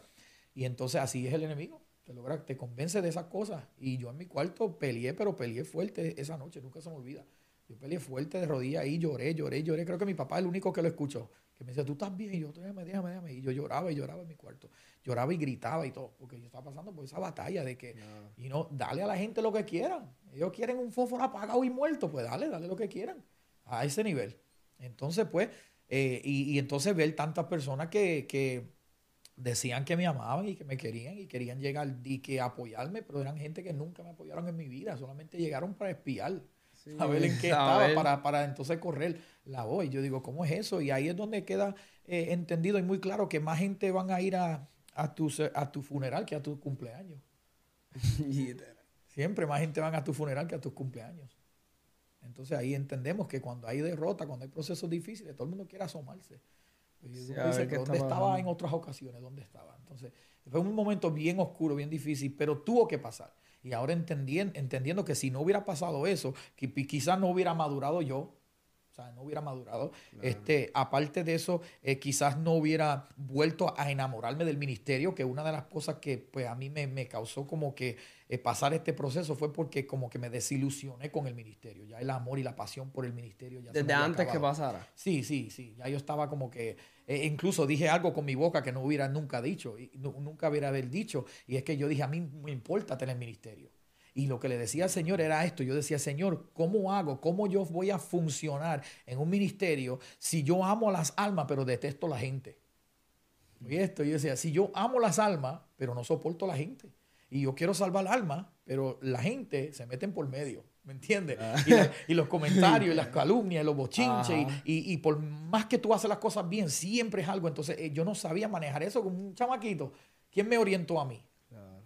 Y entonces así es el enemigo. Te logra, te convence de esas cosas. Y yo en mi cuarto peleé, pero peleé fuerte esa noche, nunca se me olvida. Yo peleé fuerte de rodillas ahí, lloré, lloré, lloré. Creo que mi papá es el único que lo escuchó. Que me decía, tú estás bien. Y yo, déjame, déjame, déjame. Y yo lloraba y lloraba en mi cuarto. Lloraba y gritaba y todo. Porque yo estaba pasando por esa batalla de que, y no, dale a la gente lo que quieran. Ellos quieren un fósforo apagado y muerto. Pues dale, dale lo que quieran. A ese nivel. Entonces, pues, eh, y, y, entonces ver tantas personas que, que decían que me amaban y que me querían y querían llegar y que apoyarme, pero eran gente que nunca me apoyaron en mi vida. Solamente llegaron para espiar a ver en qué estaba para, para, entonces correr la voz. Y yo digo, ¿cómo es eso? Y ahí es donde queda eh, entendido y muy claro que más gente van a ir a, a, tu, a tu funeral que a tu cumpleaños. Siempre más gente van a tu funeral que a tus cumpleaños. Entonces ahí entendemos que cuando hay derrota, cuando hay procesos difíciles, todo el mundo quiere asomarse. ¿Dónde estaba en otras ocasiones? ¿Dónde estaba? Entonces, fue un momento bien oscuro, bien difícil, pero tuvo que pasar. Y ahora entendiendo, entendiendo que si no hubiera pasado eso, quizás no hubiera madurado yo, sea, no hubiera madurado. Este, aparte de eso, eh, quizás no hubiera vuelto a enamorarme del ministerio, que una de las cosas que pues, a mí me, me causó como que eh, pasar este proceso fue porque como que me desilusioné con el ministerio. Ya el amor y la pasión por el ministerio ya
Desde antes que pasara.
Sí, sí, sí. Ya yo estaba como que, eh, incluso dije algo con mi boca que no hubiera nunca dicho, y nunca hubiera haber dicho. Y es que yo dije, a mí me importa tener ministerio. Y lo que le decía al Señor era esto. Yo decía, Señor, ¿cómo hago? ¿Cómo yo voy a funcionar en un ministerio si yo amo a las almas pero detesto a la gente? Y esto, yo decía, si yo amo las almas pero no soporto la gente y yo quiero salvar el alma, pero la gente se meten por medio, ¿me entiendes? Ah. Y, los comentarios, y las calumnias, y los bochinches, y, por más que tú haces las cosas bien, siempre es algo. Entonces eh, yo no sabía manejar eso como un chamaquito. ¿Quién me orientó a mí?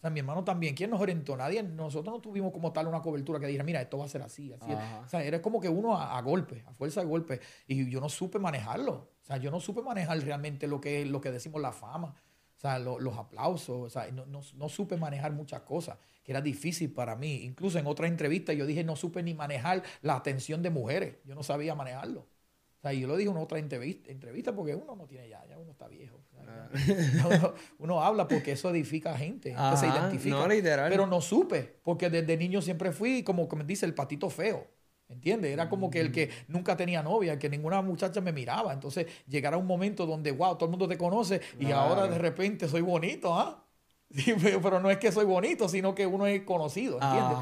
Sea, mi hermano también. ¿Quién nos orientó? Nadie. Nosotros no tuvimos como tal una cobertura que dijera, mira, esto va a ser así, así. O sea, era como que uno a, golpe, a fuerza de golpe. Y yo no supe manejarlo. O sea, yo no supe manejar realmente lo que, lo que decimos la fama o sea, los aplausos, o sea, no, no, supe manejar muchas cosas, que era difícil para mí. Incluso en otra entrevista yo dije, no supe ni manejar la atención de mujeres, yo no sabía manejarlo. O sea, yo lo dije en otra entrevista, entrevista porque uno no tiene ya, ya uno está viejo. Ah. uno, habla porque eso edifica a gente, se identifica. Pero no supe, porque desde niño siempre fui, como me dice, el patito feo. ¿Entiendes? Era como que el que mm. nunca tenía novia, que ninguna muchacha me miraba. Entonces llegara un momento donde, wow, todo el mundo te conoce y ahora de repente soy bonito, ¿ah? pero no es que soy bonito, sino que uno es conocido, ¿entiendes?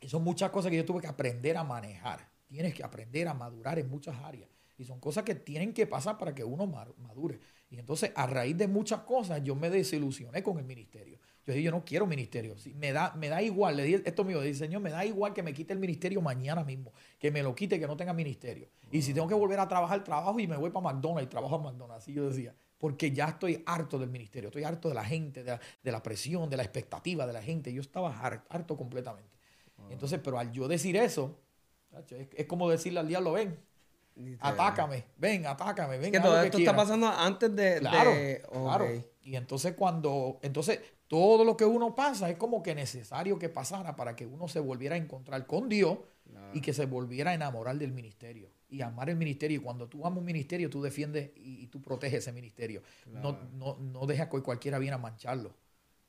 Y son muchas cosas que yo tuve que aprender a manejar. Tienes que aprender a madurar en muchas áreas. Y son cosas que tienen que pasar para que uno madure. Y entonces, a raíz de muchas cosas, yo me desilusioné con el ministerio. Yo dije, yo no quiero ministerio. me, da, me da igual, le dije esto mío, le dije, Señor, me da igual que me quite el ministerio mañana mismo, que me lo quite, que no tenga ministerio. Y si tengo que volver a trabajar, trabajo y me voy para McDonald's y trabajo a McDonald's. Así yo decía, porque ya estoy harto del ministerio, estoy harto de la gente, de la, presión, de la expectativa de la gente. Yo estaba harto, completamente. Entonces, pero al yo decir eso, es, como decirle al diablo, ven, Atácame, ven, atácame, ven.
Que todo esto está pasando antes de.
Claro, claro. Y entonces cuando. Entonces, todo lo que uno pasa es como que necesario que pasara para que uno se volviera a encontrar con Dios y que se volviera a enamorar del ministerio y amar el ministerio. Y cuando tú amas un ministerio, tú defiendes y, tú proteges ese ministerio. No, no, no dejas que cualquiera viera a mancharlo.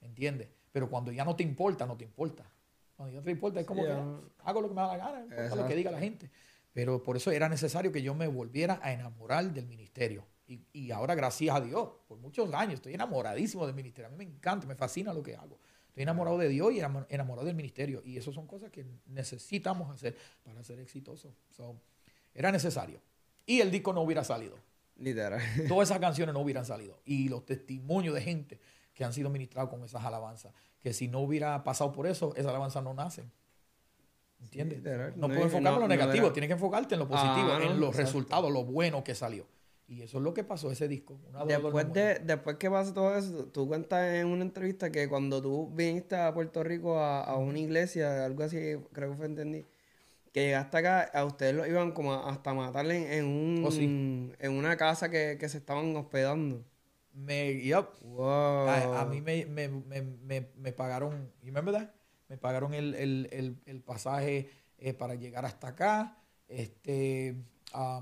¿Entiendes? Pero cuando ya no te importa, no te importa. Cuando te importa, es como que hago lo que me da la gana, importa lo que diga la gente. Pero por eso era necesario que yo me volviera a enamorar del ministerio. Y, y, ahora, gracias a Dios, por muchos años, estoy enamoradísimo del ministerio. A mí me encanta, me fascina lo que hago. Estoy enamorado de Dios y enamorado del ministerio. Y eso son cosas que necesitamos hacer para ser exitosos. era necesario. Y el disco no hubiera salido.
Literal.
Todas esas canciones no hubieran salido. Y los testimonios de gente que han sido ministrados con esas alabanzas, que si no hubiera pasado por eso, esas alabanzas no nacen. ¿Entiendes? no, puedes enfocar en lo negativo, tienes que enfocarte en lo positivo, ah, en los resultados, lo bueno que salió. Y eso es lo que pasó ese disco.
después, de, después que pasa todo eso, tú cuentas en una entrevista que cuando tú viniste a Puerto Rico a, una iglesia, algo así, creo que fue entendí, que llegaste acá, a ustedes lo iban como hasta matarle en, un, oh, en una casa que, se estaban hospedando.
Me, yep. a, mí me, me, me, me pagaron, ¿y me pagaron el, el, el, pasaje eh, para llegar hasta acá. Este,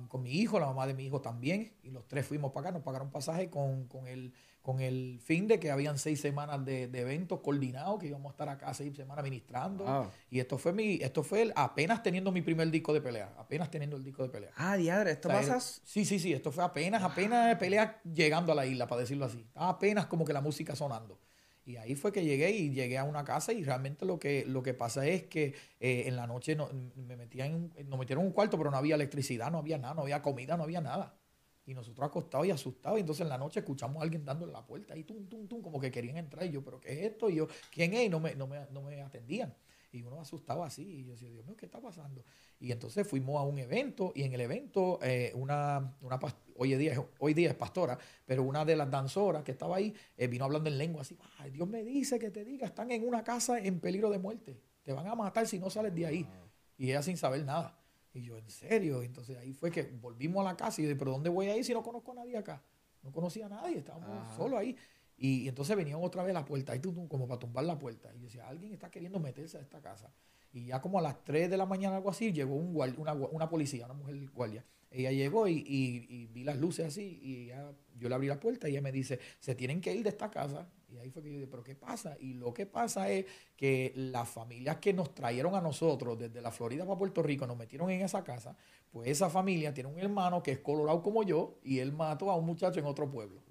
con mi hijo, la mamá de mi hijo también, y los tres fuimos para acá, nos pagaron pasaje con, con, el, con el fin de que habían seis semanas de, de eventos coordinados, que íbamos a estar acá seis semanas ministrando. Y esto fue mi, esto fue apenas teniendo mi primer disco de pelea, apenas teniendo el disco de pelea.
Ah, diadre, ¿esto pasa?
Sí, sí, sí, esto fue apenas, apenas de pelea llegando a la isla, para decirlo así. apenas como que la música sonando. Y ahí fue que llegué y llegué a una casa y realmente lo que, lo que pasa es que eh, en la noche no, me metían, nos metieron en un cuarto, pero no había electricidad, no había nada, no había comida, no había nada. Y nosotros acostados y asustados. Y entonces en la noche escuchamos a alguien dándole la puerta y tum, tum, tum, como que querían entrar. Y yo, ¿pero qué es esto? Y yo, ¿quién es? Y no me, no me, no me atendían. Y uno asustaba así. Y yo decía, Dios mío, ¿qué está pasando? Y entonces fuimos a un evento. Y en el evento, eh, una, una hoy, día, hoy día es pastora, pero una de las danzoras que estaba ahí eh, vino hablando en lengua así. Ay, Dios me dice que te diga, están en una casa en peligro de muerte. Te van a matar si no sales de ahí. Y ella sin saber nada. Y yo, ¿en serio? Entonces ahí fue que volvimos a la casa y yo ¿pero dónde voy a ir si no conozco a nadie acá? No conocía a nadie, estábamos solo ahí. Y, entonces venían otra vez a la puerta, ahí como para tumbar la puerta. Y yo decía, alguien está queriendo meterse a esta casa. Y ya como a las 3 de la mañana, algo así, llegó un una, una, policía, una mujer guardia. Ella llegó y, y, vi las luces así y yo le abrí la puerta y ella me dice, se tienen que ir de esta casa. Y ahí fue que yo dije, pero ¿qué pasa? Y lo que pasa es que las familias que nos trajeron a nosotros desde la Florida para Puerto Rico, nos metieron en esa casa, pues esa familia tiene un hermano que es colorado como yo y él mató a un muchacho en otro pueblo.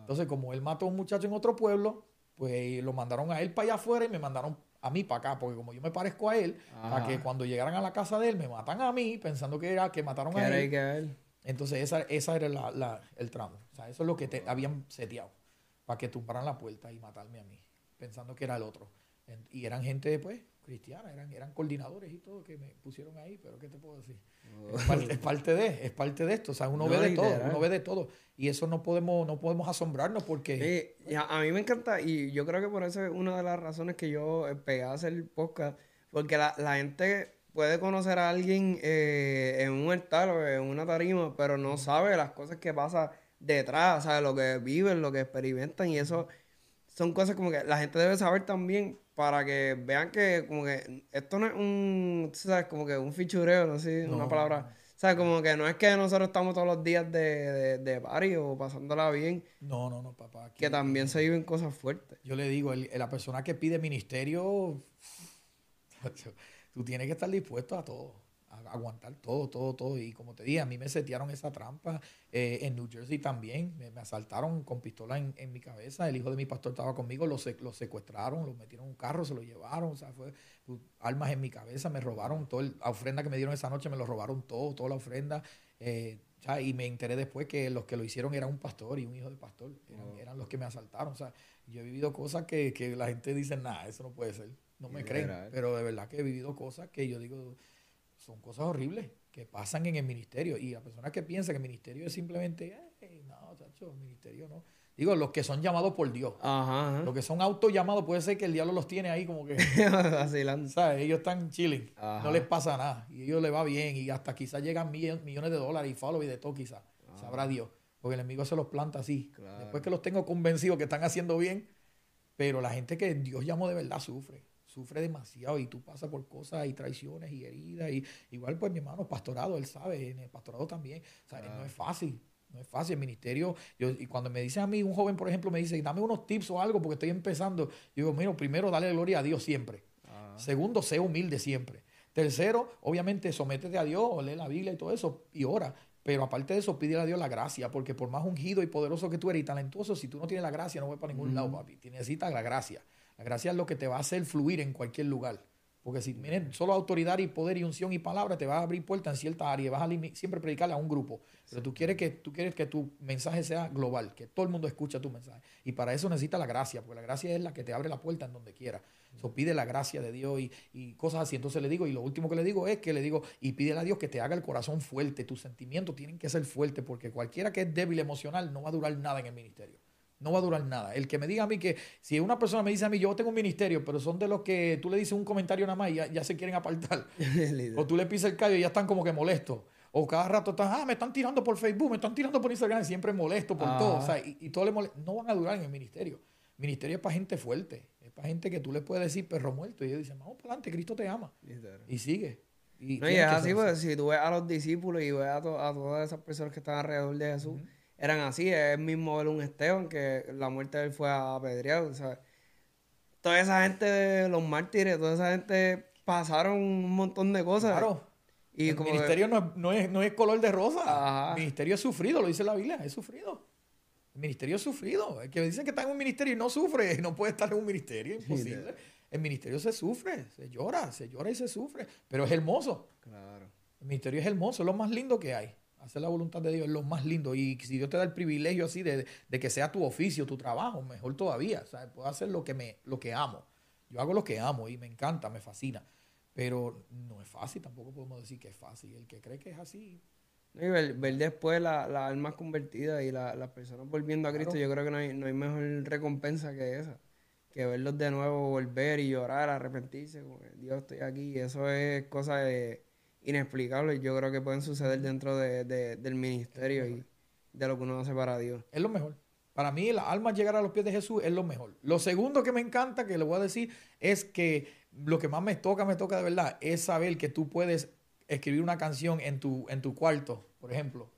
Entonces, como él mató a un muchacho en otro pueblo, pues lo mandaron a él para allá afuera y me mandaron a mí para acá, porque como yo me parezco a él, para que cuando llegaran a la casa de él me matan a mí pensando que era que mataron a él. Entonces esa, esa era la, el tramo. O sea, eso es lo que te habían seteado para que tumbaran la puerta y matarme a mí, pensando que era el otro. Y eran gente, después cristiana, eran, eran coordinadores y todo que me pusieron ahí, pero ¿qué te puedo decir? Es, parte, de, es parte de esto, o sea, uno ve de todo, uno ve de todo. Y eso no podemos, no podemos asombrarnos porque...
a, mí me encanta, y yo creo que por eso es una de las razones que yo pegué a hacer podcast, porque la, gente puede conocer a alguien eh, en un altar o en una tarima, pero no sabe las cosas que pasan detrás, sea, lo que viven, lo que experimentan, y eso son cosas como que la gente debe saber también para que vean que como que esto no es un, ¿sabes? Como que un fichureo, no sé, una palabra. O sea, como que no es que nosotros estamos todos los días de, de, party o pasándola bien.
No, no, no, papá.
que también se viven cosas fuertes.
Yo le digo, la persona que pide ministerio, tú tienes que estar dispuesto a todo aguantar todo, todo, todo. Y como te dije, a mí me setearon esa trampa. Eh, en New Jersey también. Me, asaltaron con pistola en, en, mi cabeza. El hijo de mi pastor estaba conmigo. Lo, secuestraron, lo metieron en un carro, se lo llevaron. O sea, fue pues, armas en mi cabeza. Me robaron todo. la ofrenda que me dieron esa noche me lo robaron todo, toda la ofrenda. Eh, y me enteré después que los que lo hicieron eran un pastor y un hijo de pastor. Eran, los que me asaltaron. O sea, yo he vivido cosas que, que la gente dice, nada, eso no puede ser. No me creen. Pero de verdad que he vivido cosas que yo digo son cosas horribles que pasan en el ministerio. Y la persona que piensa que el ministerio es simplemente, no, chacho, el ministerio no. Digo, los que son llamados por Dios. Ajá, Los que son autollamados, puede ser que el diablo los tiene ahí como que. ¿sabes? Ellos están chilling. No les pasa nada. Y a ellos les va bien. Y hasta quizás llegan millones de dólares y follow y de todo, quizás. Sabrá Dios. Porque el enemigo se los planta así. Después que los tengo convencidos que están haciendo bien. Pero la gente que Dios llamó de verdad sufre sufre demasiado y tú pasas por cosas y traiciones y heridas. Y igual, pues mi hermano, pastorado, él sabe, en el pastorado también. O sea, no es fácil. No es fácil, el ministerio. Yo, y cuando me dice a mí, un joven, por ejemplo, me dice, dame unos tips o algo porque estoy empezando. Yo digo, mira, primero dale gloria a Dios siempre. Segundo, sé humilde siempre. Tercero, obviamente, sométete a Dios, lee la Biblia y todo eso, y ora. Pero aparte de eso, pídele a Dios la gracia, porque por más ungido y poderoso que tú eres y talentoso, si tú no tienes la gracia, no voy para ningún lado, papi. Necesitas la gracia. La gracia es lo que te va a hacer fluir en cualquier lugar. Porque si miren, solo autoridad y poder y unción y palabra te va a abrir puertas en cierta área, vas a siempre predicarle a un grupo. Pero tú quieres que tú quieres que tu mensaje sea global, que todo el mundo escuche tu mensaje. Y para eso necesitas la gracia, porque la gracia es la que te abre la puerta en donde quiera. Eso pide la gracia de Dios y, y, cosas así. Entonces le digo, y lo último que le digo es que le digo, y pídele a Dios que te haga el corazón fuerte. Tus sentimientos tienen que ser fuertes, porque cualquiera que es débil emocional no va a durar nada en el ministerio no va a durar nada. El que me diga a mí que si una persona me dice a mí, yo tengo un ministerio, pero son de los que tú le dices un comentario nada más y ya, se quieren apartar. o tú le pisas el callo y ya están como que molestos. O cada rato están, ah, me están tirando por Facebook, me están tirando por Instagram, siempre molesto por todo. O sea, y, todo le molesta. No van a durar en el ministerio. El ministerio es para gente fuerte. Es para gente que tú le puedes decir perro muerto. Y ellos dicen, vamos para adelante, Cristo te ama. Y sigue.
Y, no, y es así, porque si tú ves a los discípulos y ves a, todas esas personas que están alrededor de Jesús, eran así. Es mismo ver un Esteban que la muerte de él fue apedreado. O toda esa gente, los mártires, toda esa gente pasaron un montón de cosas.
Claro. Y el ministerio no, es, no, es, color de rosa. El ministerio es sufrido, lo dice la Biblia, es sufrido. El ministerio es sufrido. El que dice que está en un ministerio y no sufre, no puede estar en un ministerio, imposible. el ministerio se sufre, se llora, se llora y se sufre, pero es hermoso. Claro. El ministerio es hermoso, es lo más lindo que hay. Hacer la voluntad de Dios es lo más lindo. Y si Dios te da el privilegio así de, que sea tu oficio, tu trabajo, mejor todavía. O puedo hacer lo que, me, lo que amo. Yo hago lo que amo y me encanta, me fascina. Pero no es fácil, tampoco podemos decir que es fácil. El que cree que es así.
Y ver, después las la almas convertidas y las personas volviendo a Cristo, yo creo que no hay, no hay mejor recompensa que esa. Que verlos de nuevo volver y llorar, arrepentirse. Dios, estoy aquí. Eso es cosa de inexplicables, yo creo que pueden suceder dentro de, del ministerio y de lo que uno hace para Dios.
Es lo mejor. Para mí, la alma llegar a los pies de Jesús es lo mejor. Lo segundo que me encanta, que le voy a decir, es que lo que más me toca, me toca de verdad, es saber que tú puedes escribir una canción en tu, en tu cuarto, por ejemplo.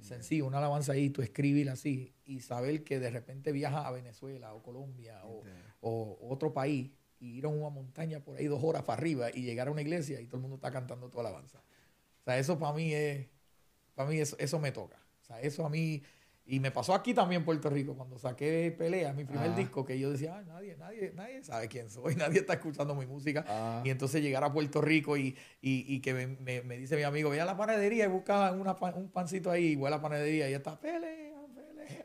Sencillo, una alabanza ahí, tú escribirla así y saber que de repente viajas a Venezuela o Colombia o, o otro país y ir a una montaña por ahí dos horas para arriba y llegar a una iglesia y todo el mundo está cantando tu alabanza. O sea, eso para mí es, para mí eso, eso me toca. O sea, eso a mí, y me pasó aquí también en Puerto Rico, cuando saqué Pelea, mi primer ah. disco, que yo decía, nadie, nadie, nadie sabe quién soy, nadie está escuchando mi música. Ah. Y entonces llegar a Puerto Rico y, y, que me, me, dice mi amigo, ve a la panadería y busca un pancito ahí, y voy a la panadería y está Pelea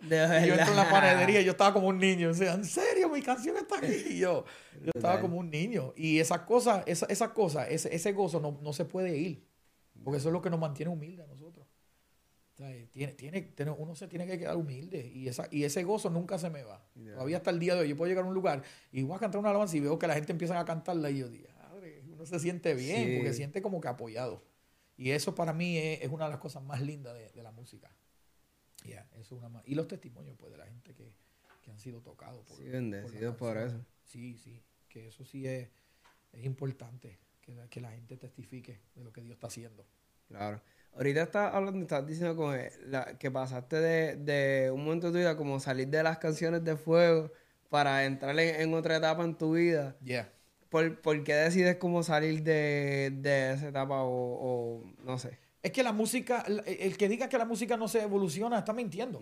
yo entro en la panadería, yo estaba como un niño. O sea, en serio, mi canción está aquí. Y yo, yo estaba como un niño. Y esas cosas, esa, esa cosa, ese, ese gozo no, no, se puede ir. Porque eso es lo que nos mantiene humildes a nosotros. O sea, tiene, tiene, uno se tiene que quedar humilde. Y, esa, y ese gozo nunca se me va. Todavía hasta el día de hoy. Yo puedo llegar a un lugar y voy a cantar una alabanza y veo que la gente empieza a cantarla. Y yo digo, uno se siente bien, porque siente como que apoyado. Y eso para mí es, es una de las cosas más lindas de, de la música eso una y los testimonios pues, de la gente que, que han sido tocados.
Por, sí, bendecidos por, eso.
Sí, sí, que eso sí es, es importante, que, que, la gente testifique de lo que Dios está haciendo.
Claro. Ahorita estás hablando, estás diciendo como la, que pasaste de, de, un momento de tu vida como salir de las canciones de fuego para entrar en, otra etapa en tu vida.
Yeah.
¿Por, ¿Por, qué decides como salir de, de esa etapa o, o no sé?
Es que la música, el que diga que la música no se evoluciona está mintiendo.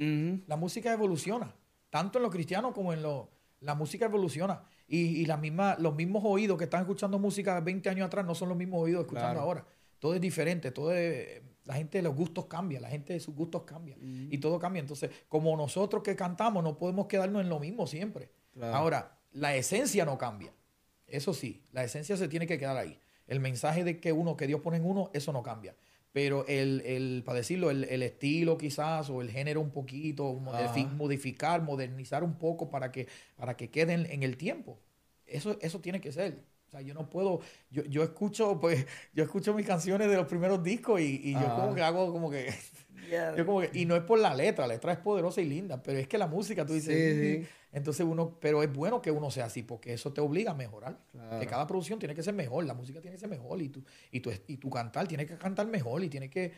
La música evoluciona, tanto en lo cristiano como en lo... La música evoluciona. Y, la misma, los mismos oídos que están escuchando música 20 años atrás no son los mismos oídos escuchando ahora. Todo es diferente, todo la gente, los gustos cambian, la gente de sus gustos cambian y todo cambia. Entonces, como nosotros que cantamos no podemos quedarnos en lo mismo siempre. Ahora, la esencia no cambia. Eso sí, la esencia se tiene que quedar ahí. El mensaje de que uno, que Dios pone en uno, eso no cambia pero el, el para decirlo, el, el, estilo quizás o el género un poquito, modificar, modernizar un poco para que, para que queden en el tiempo. Eso, eso tiene que ser. O sea, yo no puedo, yo, yo escucho, pues, yo escucho mis canciones de los primeros discos y, y yo como que hago como que, yo como que, y no es por la letra, la letra es poderosa y linda, pero es que la música, tú dices, entonces uno, pero es bueno que uno sea así, porque eso te obliga a mejorar. Que cada producción tiene que ser mejor, la música tiene que ser mejor y tu, y tu, y tu cantar tiene que cantar mejor y tiene que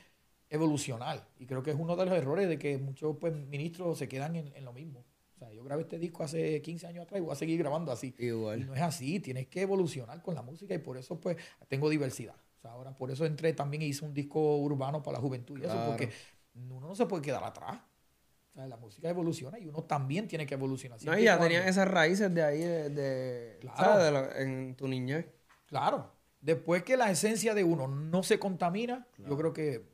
evolucionar. Y creo que es uno de los errores de que muchos pues, ministros se quedan en, lo mismo. O sea, yo grabé este disco hace 15 años atrás y voy a seguir grabando así.
Igual.
Y no es así, tienes que evolucionar con la música y por eso pues tengo diversidad. O sea, ahora por eso entré también y hice un disco urbano para la juventud y eso, porque uno no se puede quedar atrás. O sea, la música evoluciona y uno también tiene que evolucionar.
No, y ya tenían esas raíces de ahí, de, de, ¿sabes? en tu niñez.
Claro. Después que la esencia de uno no se contamina, yo creo que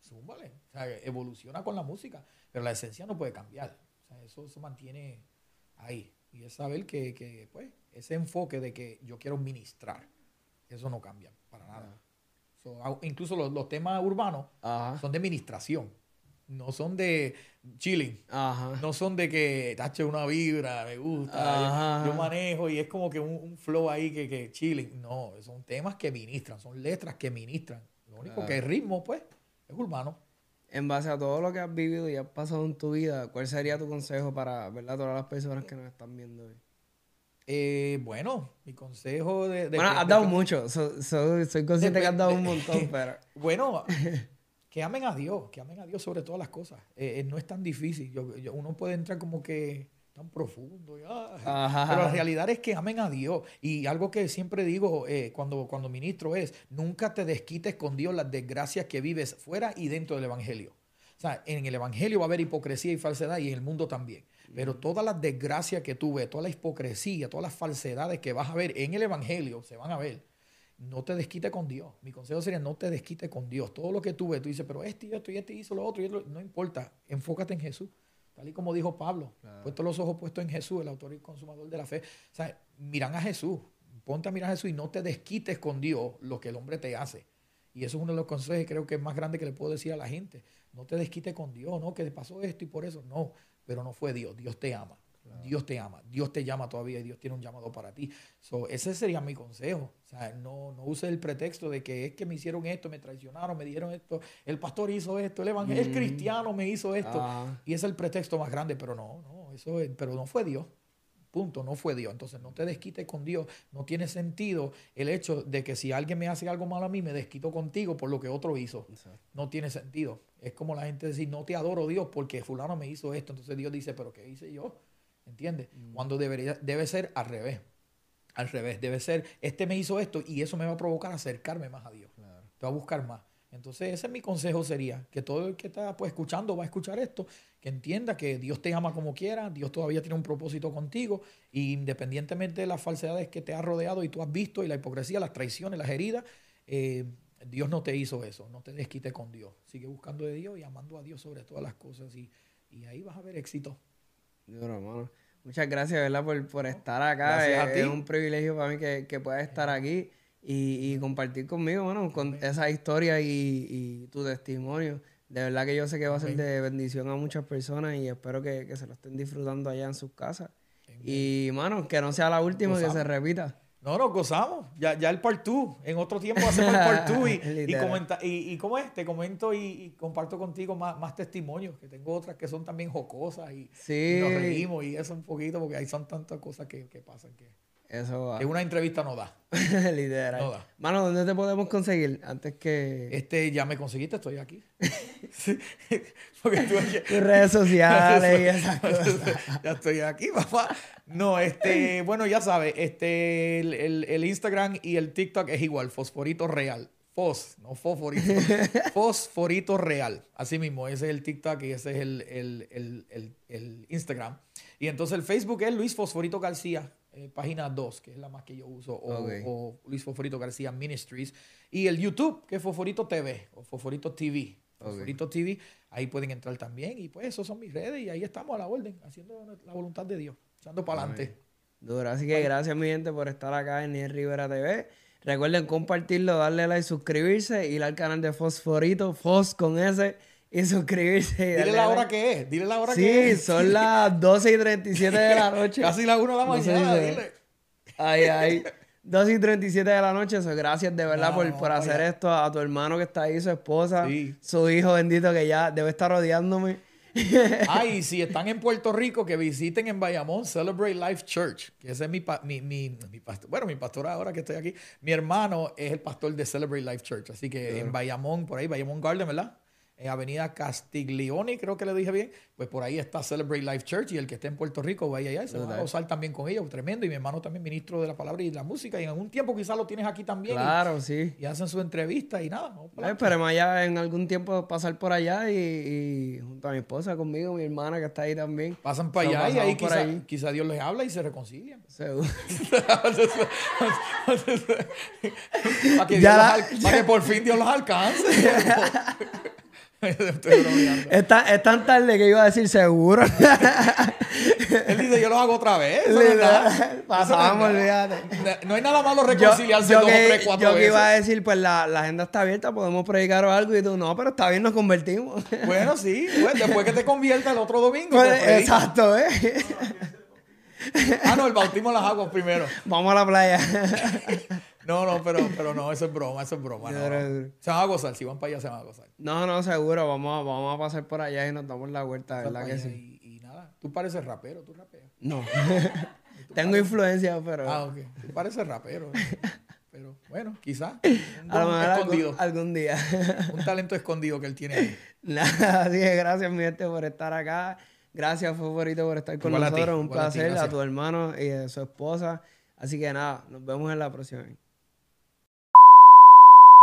súmale. O sea, evoluciona con la música, pero la esencia no puede cambiar. O sea, eso se mantiene ahí. Y es saber que, que pues, ese enfoque de que yo quiero ministrar, eso no cambia para nada. incluso los, los, temas urbanos son de ministración no son de chilling. No son de que tache una vibra, me gusta, yo, manejo y es como que un, flow ahí que, que, chilling. No, son temas que ministran, son letras que ministran. Lo único que es ritmo, pues, es urbano.
En base a todo lo que has vivido y has pasado en tu vida, ¿cuál sería tu consejo para ¿verdad? todas las personas que nos están viendo hoy?
Eh, bueno, mi consejo de...
bueno, has dado mucho. soy consciente que has dado un montón, pero...
bueno, que amen a Dios, que amen a Dios sobre todas las cosas. Eh, eh, no es tan difícil. uno puede entrar como que tan profundo. Ah, pero la realidad es que amen a Dios. Y algo que siempre digo eh, cuando, cuando ministro es, nunca te desquites con Dios las desgracias que vives fuera y dentro del Evangelio. O sea, en el Evangelio va a haber hipocresía y falsedad y en el mundo también. Pero todas las desgracias que tú ves, toda la hipocresía, todas las falsedades que vas a ver en el Evangelio, se van a ver no te desquite con Dios. Mi consejo sería no te desquite con Dios. Todo lo que tú ves, tú dices, pero este y esto y este hizo lo otro, y no importa, enfócate en Jesús. Tal y como dijo Pablo, puesto los ojos puestos en Jesús, el autor y consumador de la fe. O sea, miran a Jesús, ponte a mirar a Jesús y no te desquites con Dios lo que el hombre te hace. Y eso es uno de los consejos que creo que es más grande que le puedo decir a la gente. No te desquites con Dios, no, que te pasó esto y por eso. No, pero no fue Dios, Dios te ama. Dios te ama, Dios te llama todavía y Dios tiene un llamado para ti. So, ese sería mi consejo. O sea, no, no use el pretexto de que es que me hicieron esto, me traicionaron, me dieron esto, el pastor hizo esto, el evangelio, el mm. cristiano me hizo esto. Ah. Y es el pretexto más grande, pero no, no, eso pero no fue Dios. Punto, no fue Dios. Entonces no te desquites con Dios. No tiene sentido el hecho de que si alguien me hace algo malo a mí, me desquito contigo por lo que otro hizo. No tiene sentido. Es como la gente decir, no te adoro Dios porque fulano me hizo esto. Entonces Dios dice, pero ¿qué hice yo? ¿Entiendes? Mm. Cuando debería, debe ser al revés. Al revés. Debe ser, este me hizo esto y eso me va a provocar acercarme más a Dios. Te va a buscar más. Entonces, ese es mi consejo sería, que todo el que está pues, escuchando va a escuchar esto, que entienda que Dios te ama como quiera, Dios todavía tiene un propósito contigo, y independientemente de las falsedades que te ha rodeado y tú has visto, y la hipocresía, las traiciones, las heridas, eh, Dios no te hizo eso, no te desquite con Dios. Sigue buscando de Dios y amando a Dios sobre todas las cosas, y, y ahí vas a ver éxito.
Muchas gracias, ¿verdad? Por, por estar acá. Es, un privilegio para mí que, que puedas estar aquí y, y, compartir conmigo, bueno, con esa historia y, y, tu testimonio. De verdad que yo sé que va a ser de bendición a muchas personas y espero que, que se lo estén disfrutando allá en sus casas. Y, mano, que no sea la última, que se repita.
No, nos gozamos. Ya, ya el part 2. En otro tiempo hacemos el part 2 y, y, comenta, y, y ¿cómo es? Te comento y, comparto contigo más, más testimonios, que tengo otras que son también jocosas y, nos reímos y eso un poquito, porque ahí son tantas cosas que, que pasan que... Eso va. una entrevista no da.
Literal. No da. Mano, ¿dónde te podemos conseguir? Antes que.
Este, ya me conseguiste, estoy aquí. Porque
Tus redes sociales y esas cosas.
ya estoy aquí, papá. No, este, bueno, ya sabes, este, el, el, Instagram y el TikTok es igual, Fosforito Real. Fos, no fosforito. fosforito Real. Así mismo, ese es el TikTok y ese es el, el, el Instagram. Y entonces el Facebook es Luis Fosforito García. Eh, página 2, que es la más que yo uso, o, Luis Foforito García Ministries, y el YouTube, que es Foforito TV, o Foforito TV. Ahí pueden entrar también, y pues esos son mis redes, y ahí estamos a la orden, haciendo la voluntad de Dios, echando para adelante.
Duro, así que gracias mi gente por estar acá en Niel Rivera TV. Recuerden compartirlo, darle like, suscribirse, ir al canal de Fosforito, Fos con S y suscribirse.
Dile la hora que es, dile la hora que
es. Sí, son las 12 y 37 de la noche.
Casi las 1 de la mañana, dile.
Ay, ay. 12 y 37 de la noche, eso, gracias de verdad por, por hacer esto a tu hermano que está ahí, su esposa, su hijo bendito que ya debe estar rodeándome.
Ay, si están en Puerto Rico, que visiten en Bayamón Celebrate Life Church, que ese es mi, mi, mi, mi, pastor. Bueno, mi pastor ahora que estoy aquí. Mi hermano es el pastor de Celebrate Life Church. Así que en Bayamón, por ahí, Bayamón Garden, ¿verdad? En Avenida Castiglioni, creo que le dije bien, pues por ahí está Celebrate Life Church y el que esté en Puerto Rico vaya allá y se va a gozar también con ellos, tremendo. Y mi hermano también ministro de la palabra y de la música y en algún tiempo quizás lo tienes aquí también.
Claro, sí.
Y hacen su entrevista y nada.
Eh, esperemos allá en algún tiempo pasar por allá y, junto a mi esposa, conmigo, mi hermana que está ahí también.
Pasan para allá y ahí quizás quizá Dios les habla y se reconcilian. Seguro. para, que para que por fin Dios los alcance.
es, tan, es, tan, tarde que iba a decir seguro.
Él dice, yo lo hago otra vez. Pasamos, olvídate. No hay nada malo reconciliarse yo, dos o tres, cuatro
yo veces. Yo que iba a decir, pues la, la, agenda está abierta, podemos predicar o algo. Y tú, no, pero está bien, nos convertimos.
Bueno, sí. Pues, después que te convierta el otro domingo.
Pues, pues exacto, ¿eh?
ah, no, el bautismo en las aguas primero.
Vamos a la playa.
No, no, pero, pero no, eso es broma, eso es broma. Se van a gozar, si van para allá se van a gozar.
No, no, seguro, vamos a, vamos a pasar por allá y nos damos la vuelta, ¿verdad que sí?
Y, nada, tú pareces rapero, tú rapeas.
No, tengo influencia, pero...
Ah, ok, tú pareces rapero. Pero bueno, quizás.
A lo mejor escondido. Algún, día.
un talento escondido que él tiene ahí.
Nada, así que gracias, mi gente, por estar acá. Gracias, favorito, por estar con nosotros. un placer a, a tu hermano y a su esposa. Así que nada, nos vemos en la próxima.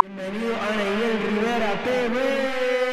Bienvenido a Neil Rivera TV.